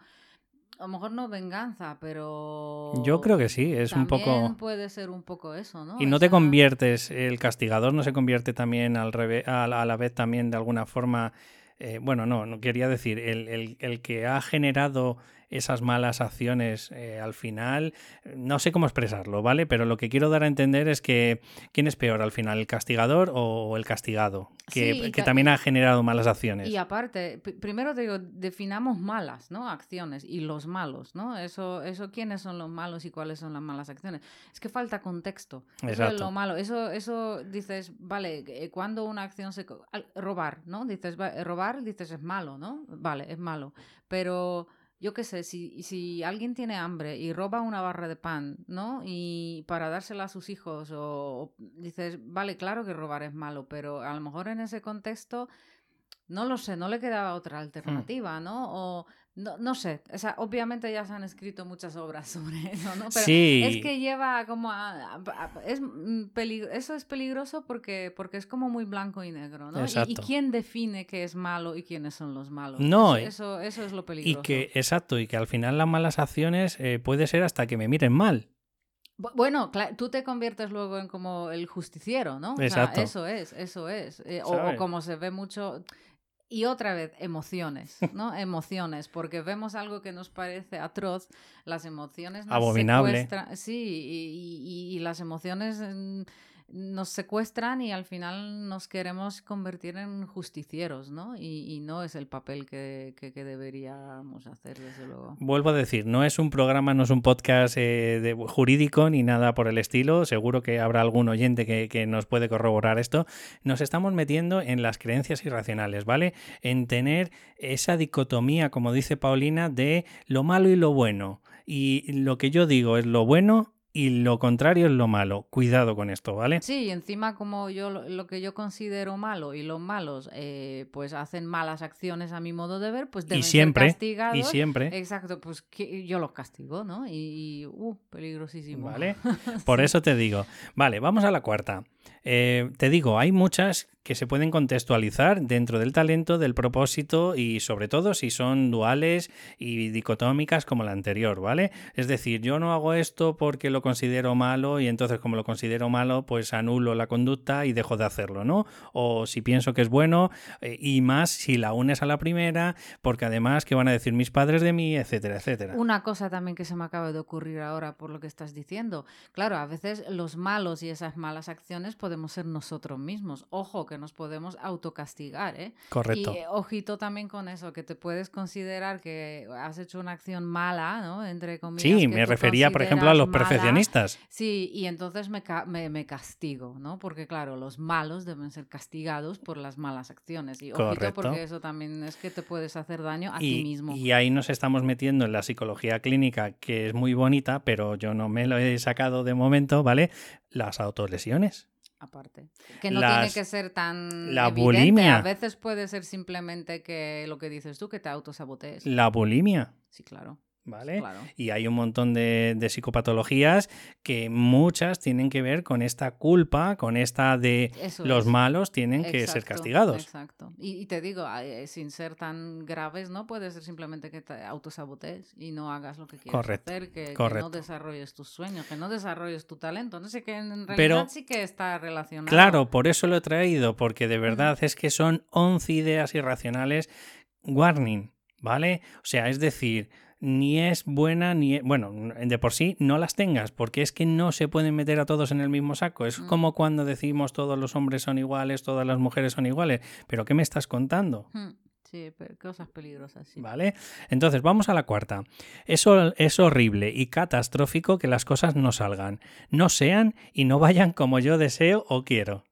a lo mejor no venganza, pero... Yo creo que sí, es un poco... puede ser un poco eso, ¿no? Y no te conviertes, el castigador no se convierte también al revés, a, la, vez también de alguna forma... Eh, bueno, no, no quería decir, el, el, el que ha generado esas malas acciones eh, al final. No sé cómo expresarlo, ¿vale? Pero lo que quiero dar a entender es que ¿quién es peor al final, el castigador o el castigado? Que, también ha generado malas acciones. Y aparte, primero te digo, definamos malas, ¿no? Acciones y los malos, ¿no? Eso, eso quiénes son los malos y cuáles son las malas acciones. Es que falta contexto. Eso es lo malo. Eso, eso dices, vale, eh, cuando una acción se... Robar, ¿no? Dices, robar, dices es malo, ¿no? Vale, es malo. Pero yo qué sé, si, si alguien tiene hambre y roba una barra de pan, ¿no? Y para dársela a sus hijos, o, dices, vale, claro que robar es malo, pero a lo mejor en ese contexto, no lo sé, no le quedaba otra hmm. alternativa, ¿no? O no, no sé, o sea, obviamente ya se han escrito muchas obras (laughs) sobre eso, ¿no? Pero es que lleva como a, es mm, eso es peligroso porque, porque es como muy blanco y negro, ¿no? Y, quién define qué es malo y quiénes son los malos? No, eso, eso, es lo peligroso. Y que, exacto, y que al final las malas acciones eh, puede ser hasta que me miren mal. Bueno, tú te conviertes luego en como el justiciero, ¿no? Exacto. eso es, eso es. Eh, o, como se ve mucho, y otra vez, emociones, ¿no? (laughs) emociones, porque vemos algo que nos parece atroz, las emociones nos Abominable. Sí, y, y, las emociones nos secuestran y al final nos queremos convertir en justicieros, ¿no? Y, no es el papel que, deberíamos hacer, desde luego. Vuelvo a decir, no es un programa, no es un podcast eh, de, jurídico ni nada por el estilo. Seguro que habrá algún oyente que, que nos puede corroborar esto. Nos estamos metiendo en las creencias irracionales, ¿vale? En tener esa dicotomía, como dice Paulina, de lo malo y lo bueno. Y lo que yo digo es lo bueno y lo contrario es lo malo. Cuidado con esto, ¿vale? Sí, y encima como yo lo que yo considero malo y los malos eh, pues hacen malas acciones a mi modo de ver, pues deben y siempre, ser castigados. Y siempre. Exacto, pues que yo los castigo, ¿no? Y, uh, peligrosísimo. Vale, (laughs) por eso te digo. Vale, vamos a la cuarta. Eh, te digo, hay muchas que se pueden contextualizar dentro del talento, del propósito y sobre todo si son duales y dicotómicas como la anterior, ¿vale? Es decir, yo no hago esto porque lo considero malo y entonces como lo considero malo, pues anulo la conducta y dejo de hacerlo, ¿no? O si pienso que es bueno eh, y más si la unes a la primera, porque además, ¿qué van a decir mis padres de mí? Etcétera, etcétera. Una cosa también que se me acaba de ocurrir ahora por lo que estás diciendo. Claro, a veces los malos y esas malas acciones podemos ser nosotros mismos. Ojo, que nos podemos autocastigar, ¿eh? Correcto. Y eh, ojito también con eso, que te puedes considerar que has hecho una acción mala, ¿no? Entre comillas. Sí, que me refería, por ejemplo, a los mala. perfeccionistas. Sí, y entonces me, ca- me, me castigo, ¿no? Porque claro, los malos deben ser castigados por las malas acciones. Y ojito Correcto. porque eso también es que te puedes hacer daño a ti mismo. y ahí nos estamos metiendo en la psicología clínica, que es muy bonita, pero yo no me lo he sacado de momento, ¿vale? Las autolesiones. Aparte. Que no Las- tiene que ser tan la evidente. bulimia. A veces puede ser simplemente que lo que dices tú, que te autosabotees. La bulimia, Sí, claro. ¿Vale? claro. Y hay un montón de, de psicopatologías que muchas tienen que ver con esta culpa, con esta de Eso los es. malos tienen que ser castigados. Exacto. Y, y te digo, eh, sin ser tan graves, ¿no? Puede ser simplemente que te autosabotees y no hagas lo que quieres Correcto, hacer, que, no desarrolles tus sueños, que no desarrolles tu talento. No sé que en realidad Pero- sí que está relacionado. Claro, por eso lo he traído, porque de verdad es que son 11 ideas irracionales. Warning, ¿vale? O sea, es decir, ni es buena ni es, bueno, de por sí no las tengas, porque es que no se pueden meter a todos en el mismo saco. Es Mm. como cuando decimos todos los hombres son iguales, todas las mujeres son iguales. Pero ¿qué me estás contando? Hmm, Sí, pero cosas peligrosas, sí. ¿Vale? Entonces, vamos a la cuarta. Eso es horrible y catastrófico que las cosas no salgan, no sean y no vayan como yo deseo o quiero.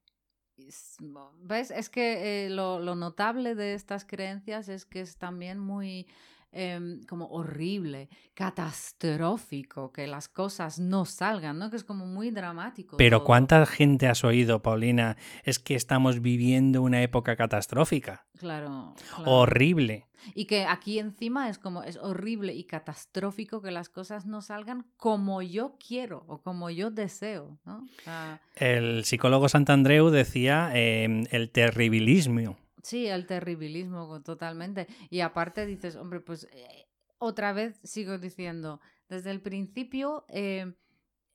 Es- ¿Ves? Es que eh, lo, lo notable de estas creencias es que es también muy em, como horrible, catastrófico, que las cosas no salgan, ¿no? Que es como muy dramático. Pero todo. ¿cuánta gente has oído, Paulina? Es que estamos viviendo una época catastrófica, Claro, claro. horrible. Y que aquí encima es como, es horrible y catastrófico que las cosas no salgan como yo quiero o como yo deseo, ¿no? O sea, El psicólogo Santandreu decía eh, el terribilismo. Sí, el terribilismo totalmente. Y aparte dices, hombre, pues eh, otra vez sigo diciendo, desde el principio eh,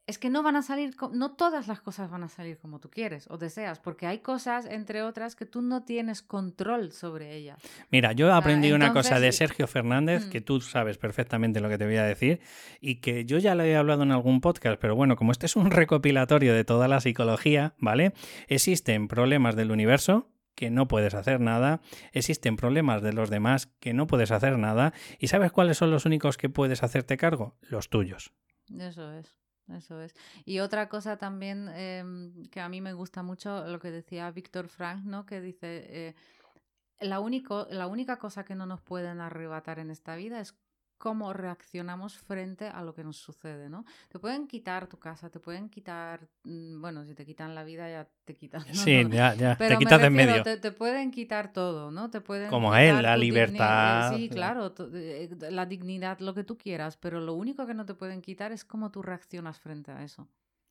es que no van a salir, no todas las cosas van a salir como tú quieres o deseas, porque hay cosas, entre otras, que tú no tienes control sobre ellas. Mira, yo aprendí una cosa de entonces- Sergio Fernández, Mm. que tú sabes perfectamente lo que te voy a decir, y que yo ya lo he hablado en algún podcast, pero bueno, como este es un (laughs) recopilatorio de toda la psicología, ¿vale? Existen problemas del universo que no puedes hacer nada, existen problemas de los demás que no puedes hacer nada, y ¿sabes cuáles son los únicos que puedes hacerte cargo? Los tuyos. Eso es. Eso es. Y otra cosa también em, que a mí me gusta mucho, lo que decía Víctor Frank, ¿no? Que dice, eh, la, único, la única cosa que no nos pueden arrebatar en esta vida es cómo reaccionamos frente a lo que nos sucede, ¿no? Te pueden quitar tu casa, te pueden quitar, mm, bueno, si te quitan la vida ya te quitan. (laughs) ¿no? Sí, ya, ya, pero te me quitas de en medio. Te, te pueden quitar todo, ¿no? Te pueden Como a él, quitar la libertad, Sí, la- claro, eh, la dignidad, lo que tú quieras, pero lo único que no te pueden quitar es cómo tú reaccionas frente a eso.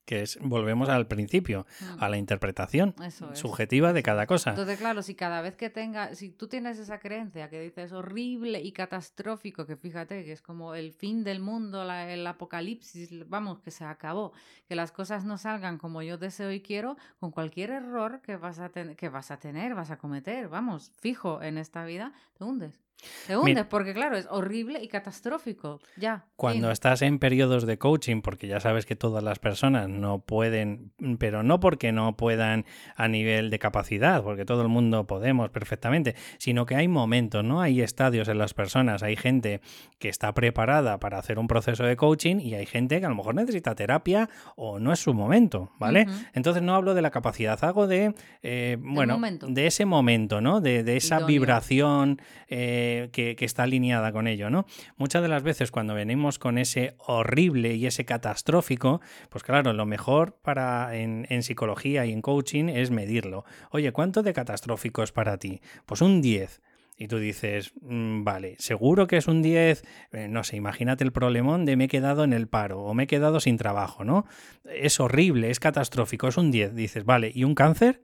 Que es, volvemos al principio, Mm. a la interpretación Eso es. subjetiva de cada cosa. Entonces, claro, si cada vez que tenga, si tú tienes esa creencia que dices horrible y catastrófico, que fíjate que es como el fin del mundo, la- el apocalipsis, vamos, que se acabó, que las cosas no salgan como yo deseo y quiero, con cualquier error que vas a, ten- que vas a tener, vas a cometer, vamos, fijo en esta vida, te hundes. Te hundes, porque claro, es horrible y catastrófico. Ya. Cuando estás en periodos de coaching, porque ya sabes que todas las personas no pueden, pero no porque no puedan a nivel de capacidad, porque todo el mundo podemos perfectamente, sino que hay momentos, ¿no? Hay estadios en las personas, hay gente que está preparada para hacer un proceso de coaching y hay gente que a lo mejor necesita terapia o no es su momento, ¿vale? Entonces no hablo de la capacidad, hago de, eh, bueno, momento. de ese momento, ¿no? De, de esa Idóneo. vibración eh, que, está alineada con ello, ¿no? Muchas de las veces cuando venimos con ese horrible y ese catastrófico, pues claro, lo mejor para en, en psicología y en coaching es medirlo. Oye, ¿cuánto de catastrófico es para ti? Pues un 10. Y tú dices, "Mm, vale, seguro que es un 10, eh, no sé, imagínate el problemón de me he quedado en el paro o me he quedado sin trabajo, ¿no? Es horrible, es catastrófico, es un 10. Dices, vale, ¿y un cáncer?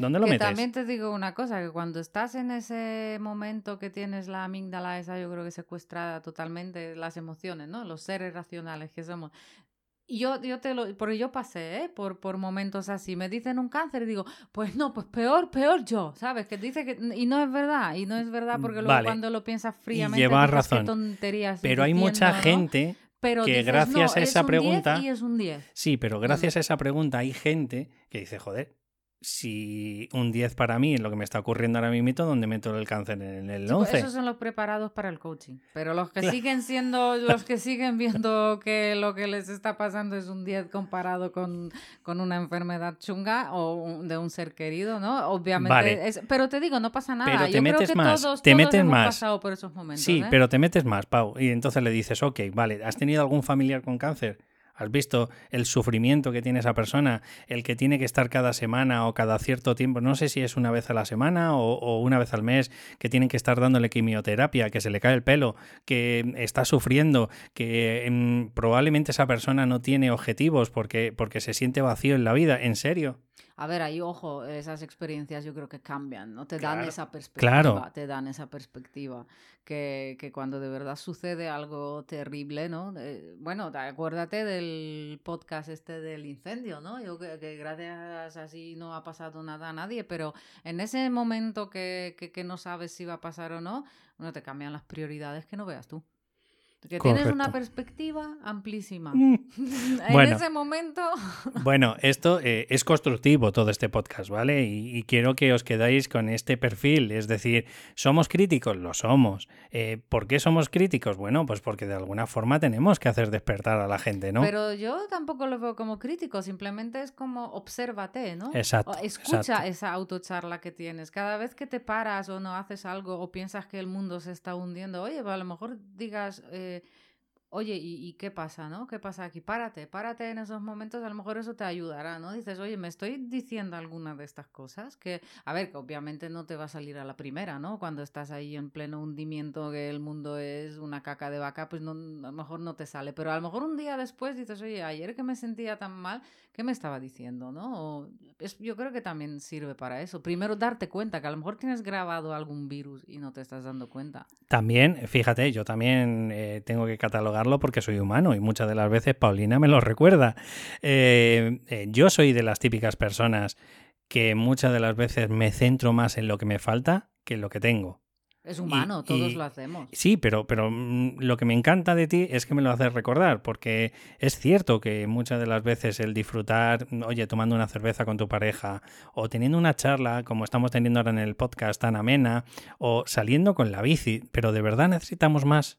¿Dónde lo que metes? también te digo una cosa, que cuando estás en ese momento que tienes la amígdala esa, yo creo que secuestrada totalmente las emociones, ¿no? Los seres racionales que somos. Y yo, yo te lo, porque yo pasé, ¿eh? Por, por momentos así. Me dicen un cáncer y digo, pues no, pues peor, peor yo, ¿sabes? Que dice que, y no es verdad, y no es verdad porque luego Vale. cuando lo piensas fríamente, llevas dices, qué razón. tonterías Pero hay mucha gente pero que dices, gracias "No, a es esa un 10 pregunta- y es un 10. Sí, pero gracias a esa pregunta hay gente que dice, joder, si un 10 para mí es lo que me está ocurriendo ahora mismo, ¿dónde meto el cáncer en el Sí, pues 11? esos son los preparados para el coaching. Pero los que Claro. siguen siendo, (laughs) los que siguen viendo que lo que les está pasando es un 10 comparado con, con una enfermedad chunga o de un ser querido, ¿no? Obviamente. Vale. es- pero te digo, no pasa nada. Pero te Yo creo metes que más, todos, te todos metes hemos más. pasado por esos momentos. Sí, ¿eh? pero te metes más, Pau. Y entonces le dices, ok, vale, ¿has tenido algún familiar con cáncer? ¿Has visto el sufrimiento que tiene esa persona? El que tiene que estar cada semana o cada cierto tiempo, no sé si es una vez a la semana o, una vez al mes, que tienen que estar dándole quimioterapia, que se le cae el pelo, que está sufriendo, que mm, probablemente esa persona no tiene objetivos porque, porque se siente vacío en la vida. ¿En serio? A ver, ahí, ojo, esas experiencias yo creo que cambian, ¿no? Te dan esa perspectiva, claro. te dan esa perspectiva, que, que cuando de verdad sucede algo terrible, ¿no? Eh, bueno, te- acuérdate del podcast este del incendio, ¿no? Yo que, que gracias así no ha pasado nada a nadie, pero en ese momento que, que, que no sabes si va a pasar o no, bueno, te cambian las prioridades que no veas tú. Que tienes una perspectiva amplísima. Mm. (laughs) en Bueno. ese momento... (laughs) Bueno, esto eh, es constructivo todo este podcast, ¿vale? Y, y quiero que os quedáis con este perfil. Es decir, ¿somos críticos? Lo somos. Eh, ¿Por qué somos críticos? Bueno, pues porque de alguna forma tenemos que hacer despertar a la gente, ¿no? Pero yo tampoco lo veo como crítico, simplemente es como obsérvate, ¿no? Exacto, O escucha exacto. esa autocharla que tienes. Cada vez que te paras o no haces algo o piensas que el mundo se está hundiendo, oye, pues a lo mejor digas, eh, oye, ¿y, qué pasa, no? ¿Qué pasa aquí? Párate, párate en esos momentos, a lo mejor eso te ayudará, ¿no? Dices, oye, me estoy diciendo alguna de estas cosas que, a ver, que obviamente no te va a salir a la primera, ¿no? Cuando estás ahí en pleno hundimiento, que el mundo es una caca de vaca, pues no, a lo mejor no te sale, pero a lo mejor un día después dices, oye, ayer que me sentía tan mal, ¿qué me estaba diciendo, no? Es- yo creo que también sirve para eso. Primero darte cuenta que a lo mejor tienes grabado algún virus y no te estás dando cuenta. También, fíjate, yo también eh, tengo que catalogarlo porque soy humano y muchas de las veces Paulina me lo (laughs) recuerda. Eh, eh, yo soy de las típicas personas que muchas de las veces me centro más en lo que me falta que en lo que tengo. Es humano, y- todos y- lo hacemos. Sí, pero, pero mm, lo que me encanta de ti es que me lo haces recordar, porque es cierto que muchas de las veces el disfrutar, mm, oye, tomando una cerveza con tu pareja, o teniendo una charla, como estamos teniendo ahora en el podcast tan amena, o saliendo con la bici, pero de verdad necesitamos más.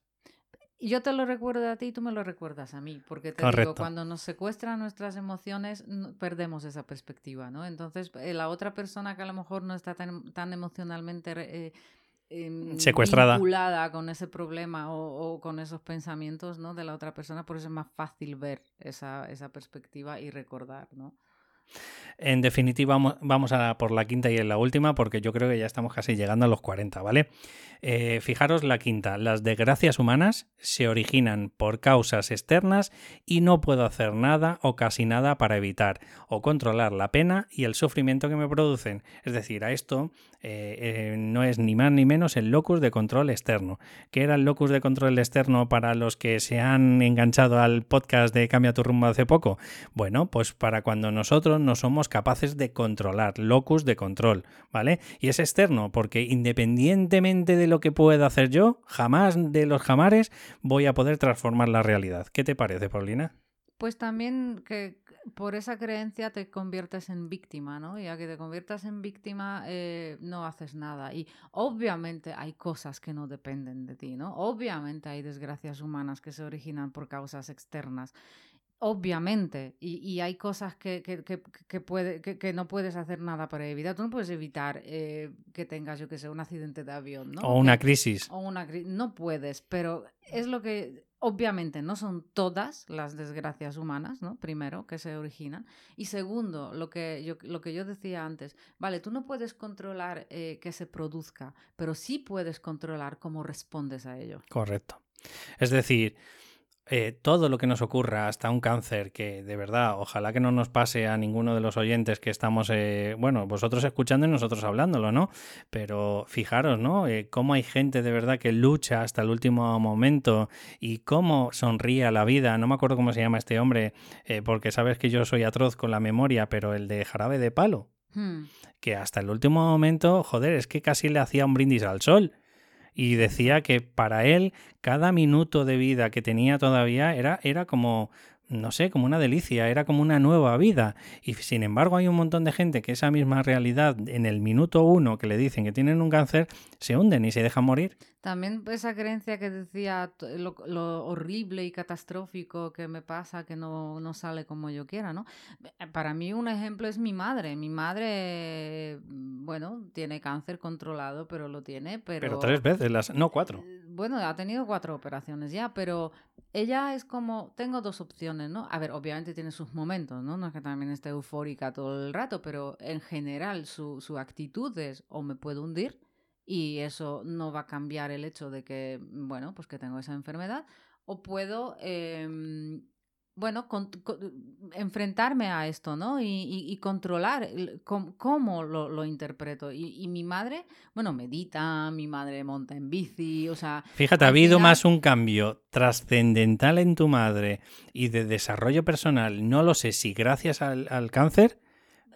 Yo te lo recuerdo a ti y tú me lo recuerdas a mí, porque te digo, cuando nos secuestran nuestras emociones, perdemos esa perspectiva, ¿no? Entonces, eh, la otra persona que a lo mejor no está tan, tan emocionalmente re- eh, em, Secuestrada. vinculada con ese problema o, o con esos pensamientos, ¿no? De la otra persona, por eso es más fácil ver esa, esa perspectiva y recordar, ¿no? En definitiva, vamos- vamos a por la quinta y en la última, porque yo creo que ya estamos casi llegando a los 40, ¿vale? Eh, fijaros la quinta. Las desgracias humanas se originan por causas externas y no puedo hacer nada o casi nada para evitar o controlar la pena y el sufrimiento que me producen. Es decir, a esto eh, eh, no es ni más ni menos el locus de control externo. ¿Qué era el locus de control externo para los que se han enganchado al podcast de Cambia tu rumbo hace poco? Bueno, pues para cuando nosotros no somos capaces de controlar, locus de control, ¿vale? Y es externo, porque independientemente de lo que pueda hacer yo, jamás de los jamares voy a poder transformar la realidad. ¿Qué te parece, Paulina? Pues también que por esa creencia te conviertes en víctima, ¿no? Y a que te conviertas en víctima eh, no haces nada. Y obviamente hay cosas que no dependen de ti, ¿no? Obviamente hay desgracias humanas que se originan por causas externas. Obviamente, y, y hay cosas que, que, que, que puede, que, que no puedes hacer nada para evitar. Tú no puedes evitar eh, que tengas, yo que sé, un accidente de avión, ¿no? O una crisis. o una no puedes, pero es lo que obviamente no son todas las desgracias humanas, ¿no? Primero, que se originan. Y segundo, lo que yo, lo que yo decía antes, vale, tú no puedes controlar eh, que se produzca, pero sí puedes controlar cómo respondes a ello. Correcto. Es decir, eh, todo lo que nos ocurra, hasta un cáncer, que de verdad, ojalá que no nos pase a ninguno de los oyentes que estamos, eh, bueno, vosotros escuchando y nosotros hablándolo, ¿no? Pero fijaros, ¿no? Eh, cómo hay gente de verdad que lucha hasta el último momento y cómo sonríe a la vida. No me acuerdo cómo se llama este hombre, eh, porque sabes que yo soy atroz con la memoria, pero el de jarabe de palo Hmm. que hasta el último momento, joder, es que casi le hacía un brindis al sol. Y decía que para él cada minuto de vida que tenía todavía era, era como no sé, como una delicia, era como una nueva vida. Y sin embargo hay un montón de gente que esa misma realidad en el minuto uno que le dicen que tienen un cáncer, se hunden y se dejan morir. También esa creencia que decía lo, horrible y catastrófico que me pasa, que no, no, sale como yo quiera, ¿no? Eh, para mí un ejemplo es mi madre. Mi madre, bueno, tiene cáncer controlado, pero lo tiene, pero... Pero tres veces, las... no cuatro. Eh, bueno, ha tenido cuatro operaciones ya, pero ella es como, tengo dos opciones, ¿no? A ver, obviamente tiene sus momentos, ¿no? No es que también esté eufórica todo el rato, pero en general su, su actitud es o me puedo hundir y eso no va a cambiar el hecho de que, bueno, pues que tengo esa enfermedad, o puedo, em, bueno, enfrentarme a esto, ¿no? Y, controlar cómo, lo, interpreto. Y, mi madre, bueno, medita, mi madre monta en bici, o sea... Fíjate, ha habido más un cambio trascendental en tu madre y de desarrollo personal, no lo sé si gracias al cáncer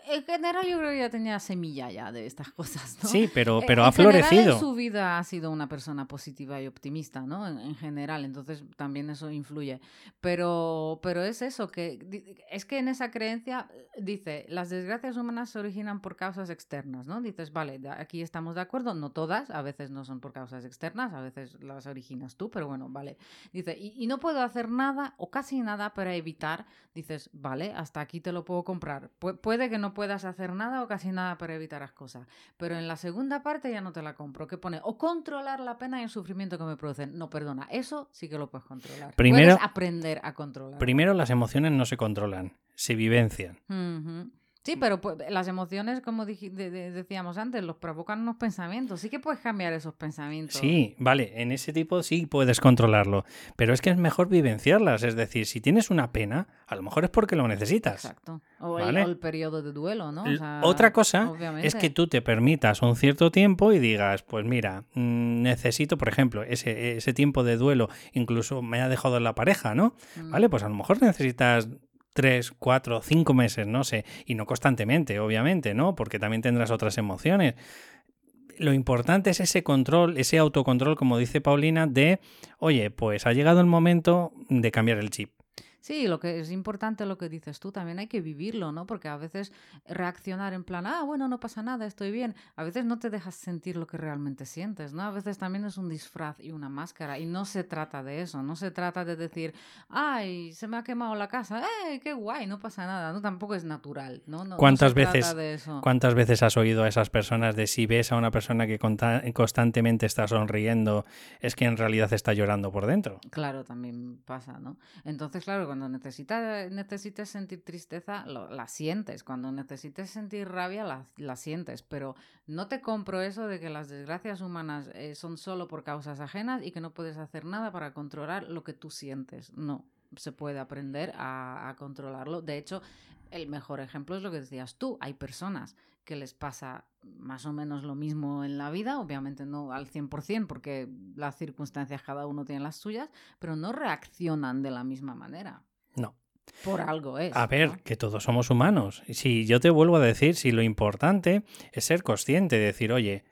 en general yo creo que ya tenía semilla ya de estas cosas, ¿no? Sí, pero, pero ha florecido. en su vida ha sido una persona positiva y optimista, ¿no? En, general, entonces también eso influye. Pero, pero es eso, que es que en esa creencia dice, las desgracias humanas se originan por causas externas, ¿no? Dices, vale, aquí estamos de acuerdo, no todas, a veces no son por causas externas, a veces las originas tú, pero bueno, vale. Dice, y, y no puedo hacer nada o casi nada para evitar, dices, vale, hasta aquí te lo puedo comprar. Pu puede que no puedas hacer nada o casi nada para evitar las cosas. Pero en la segunda parte ya no te la compro, que pone o controlar la pena y el sufrimiento que me producen. No, perdona, eso sí que lo puedes controlar. Primero, puedes aprender a controlar. Primero las emociones no se controlan, se vivencian. Sí, pero pues, las emociones, como decíamos antes, los provocan unos pensamientos. Sí que puedes cambiar esos pensamientos. Sí, vale, en ese tipo sí puedes controlarlo. Pero es que es mejor vivenciarlas. Es decir, si tienes una pena, a lo mejor es porque lo necesitas. Exacto. O, el, periodo de duelo, ¿no? Otra cosa es que tú te permitas un cierto tiempo y digas, pues mira, mm, necesito, por ejemplo, ese, ese tiempo de duelo, incluso me ha dejado la pareja, ¿no? Mm. Vale, pues a lo mejor necesitas tres, cuatro, cinco meses, no sé, y no constantemente, obviamente, ¿no? Porque también tendrás otras emociones. Lo importante es ese control, ese autocontrol, como dice Paulina, de, oye, pues ha llegado el momento de cambiar el chip. Sí, lo que es importante lo que dices tú, también hay que vivirlo, ¿no? Porque a veces reaccionar en plan, ah, bueno, no pasa nada, estoy bien, a veces no te dejas sentir lo que realmente sientes, ¿no? A veces también es un disfraz y una máscara y no se trata de eso, no se trata de decir, ay, se me ha quemado la casa, eh, qué guay, no pasa nada, ¿no? Tampoco es natural, ¿no? no cuántas veces, ¿Cuántas veces has oído a esas personas de si ves a una persona que constantemente está sonriendo, es que en realidad está llorando por dentro? Claro, también pasa, ¿no? Entonces, claro, cuando necesitas, necesites sentir tristeza, la sientes. Cuando necesites sentir rabia, la, sientes. Pero no te compro eso de que las desgracias humanas eh, son solo por causas ajenas y que no puedes hacer nada para controlar lo que tú sientes. No, se puede aprender a, a controlarlo. De hecho, el mejor ejemplo es lo que decías tú. Hay personas que les pasa más o menos lo mismo en la vida, obviamente no al 100% porque las circunstancias cada uno tiene las suyas, pero no reaccionan de la misma manera. No. Por algo es. A ver, que todos somos humanos. Si yo te vuelvo a decir, si lo importante es ser consciente, de decir, oye,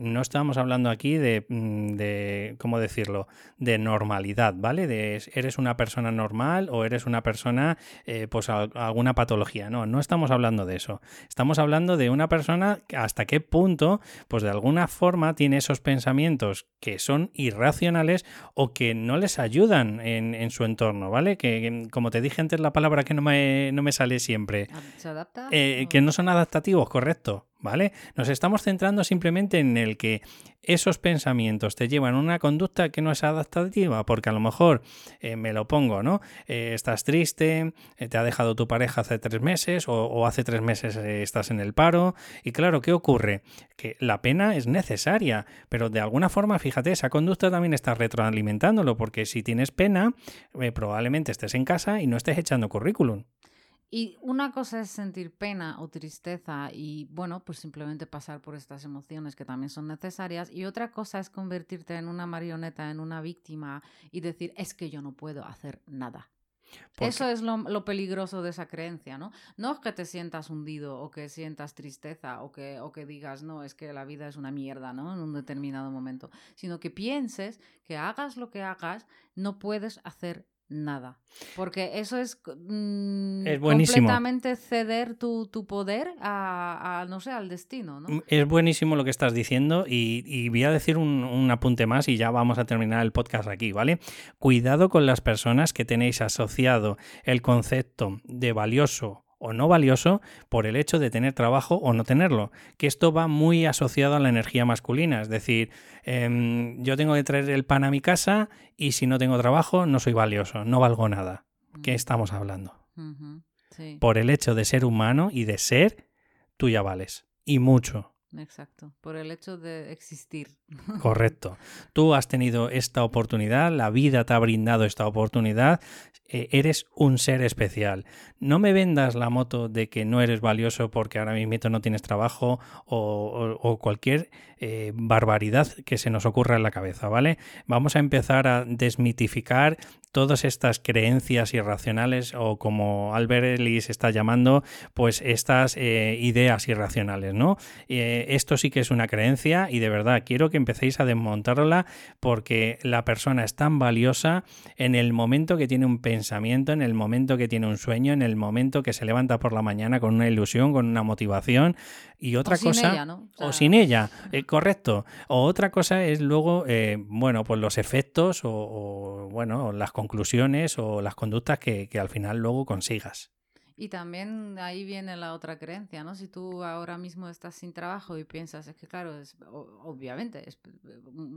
no estamos hablando aquí de, mm, de, ¿cómo decirlo?, de normalidad, ¿vale? De eres una persona normal o eres una persona, eh, pues alguna patología. No, no estamos hablando de eso. Estamos hablando de una persona hasta qué punto, pues de alguna forma tiene esos pensamientos que son irracionales o que no les ayudan en, en su entorno, ¿vale? Que, como te dije antes la palabra que no me, no me sale siempre. ¿Se adapta? Eh, que no son adaptativos, correcto. ¿Vale? Nos estamos centrando simplemente en el que esos pensamientos te llevan a una conducta que no es adaptativa, porque a lo mejor eh, me lo pongo, ¿no? Eh, estás triste, eh, te ha dejado tu pareja hace tres meses o, hace tres meses estás en el paro y claro, ¿qué ocurre? Que la pena es necesaria, pero de alguna forma, fíjate, esa conducta también está retroalimentándolo, porque si tienes pena, probablemente estés en casa y no estés echando currículum. Y una cosa es sentir pena o tristeza y, bueno, pues simplemente pasar por estas emociones que también son necesarias. Y otra cosa es convertirte en una marioneta, en una víctima y decir, es que yo no puedo hacer nada. Eso es lo, peligroso de esa creencia, ¿no? No es que te sientas hundido o que sientas tristeza o que, o que digas, no, es que la vida es una mierda, ¿no? En un determinado momento, sino que pienses que hagas lo que hagas, no puedes hacer nada. Porque eso es, mm, es completamente ceder tu, poder a, no sé, al destino. ¿no? Mm, es buenísimo lo que estás diciendo y, voy a decir un, un, apunte más y ya vamos a terminar el podcast aquí, ¿vale? Cuidado con las personas que tenéis asociado el concepto de valioso o no valioso por el hecho de tener trabajo o no tenerlo, que esto va muy asociado a la energía masculina, es decir, em, yo tengo que traer el pan a mi casa y si no tengo trabajo no soy valioso, no valgo nada. ¿Qué estamos hablando? Por el hecho de ser humano y de ser, tú ya vales. Y mucho. Exacto, por el hecho de existir. (laughs) Correcto. Tú has tenido esta oportunidad, la vida te ha brindado esta oportunidad, eh, eres un ser especial. No me vendas la moto de que no eres valioso porque ahora mismo no tienes trabajo o, cualquier eh, barbaridad que se nos ocurra en la cabeza, ¿vale? Vamos a empezar a desmitificar todas estas creencias irracionales o como Albert Ellis está llamando, pues estas eh, ideas irracionales, ¿no? esto sí que es una creencia y de verdad quiero que empecéis a desmontarla porque la persona es tan valiosa en el momento que tiene un pensamiento, en el momento que tiene un sueño, en el momento que se levanta por la mañana con una ilusión, con una motivación y otra o cosa sin ella, ¿no? o, sin ella, eh, correcto. O otra cosa es luego, eh, bueno, pues los efectos o, bueno, las conclusiones o las conductas que al final luego consigas. Y también ahí viene la otra creencia, ¿no? Si tú ahora mismo estás sin trabajo y piensas, es que claro, es, obviamente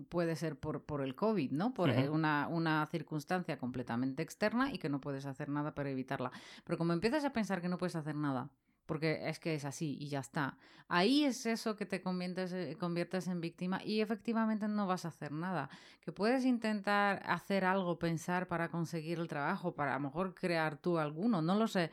puede ser por, por el COVID, ¿no? Por eh, una, una circunstancia completamente externa y que no puedes hacer nada para evitarla. Pero como empiezas a pensar que no puedes hacer nada, porque es que es así y ya está. Ahí es eso que te conviertes, eh, conviertes en víctima y efectivamente no vas a hacer nada. Que puedes intentar hacer algo, pensar para conseguir el trabajo, para a lo mejor crear tú alguno, no lo sé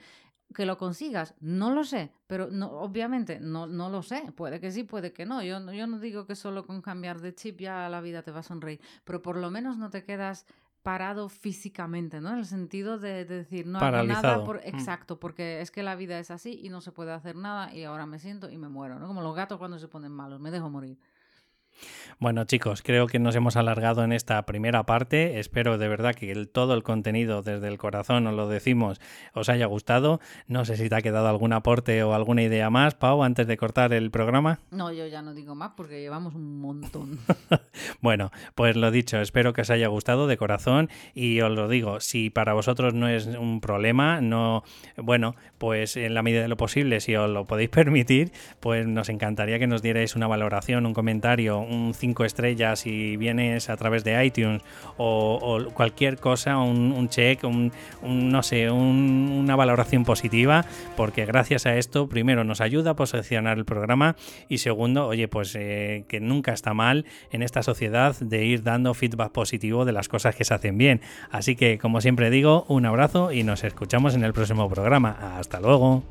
que lo consigas, no lo sé, pero no, obviamente no, no lo sé, puede que sí, puede que no. Yo, yo no digo que solo con cambiar de chip ya la vida te va a sonreír, pero por lo menos no te quedas parado físicamente, ¿no? En el sentido de, decir, no hago nada por, mm. exacto, porque es que la vida es así y no se puede hacer nada y ahora me siento y me muero, ¿no? Como los gatos cuando se ponen malos, me dejo morir. Bueno, chicos, creo que nos hemos alargado en esta primera parte. Espero de verdad que todo el contenido desde el corazón, os lo decimos, os haya gustado. No sé si te ha quedado algún aporte o alguna idea más, Pau, antes de cortar el programa. (laughs) No, yo ya no digo más porque llevamos un montón. (laughs) (laughs) bueno, pues lo dicho, espero que os haya gustado de corazón y os lo digo, si para vosotros no es un problema, no, bueno, pues en la medida de lo posible, si os lo podéis permitir, pues nos encantaría que nos dierais una valoración, un comentario, un 5 estrellas y vienes a través de iTunes o, cualquier cosa, un, check, un, no sé, una valoración positiva, porque gracias a esto, primero, nos ayuda a posicionar el programa y segundo, oye, pues eh, que nunca está mal en esta sociedad de ir dando feedback positivo de las cosas que se hacen bien. Así que, como siempre digo, un abrazo y nos escuchamos en el próximo programa. Hasta luego.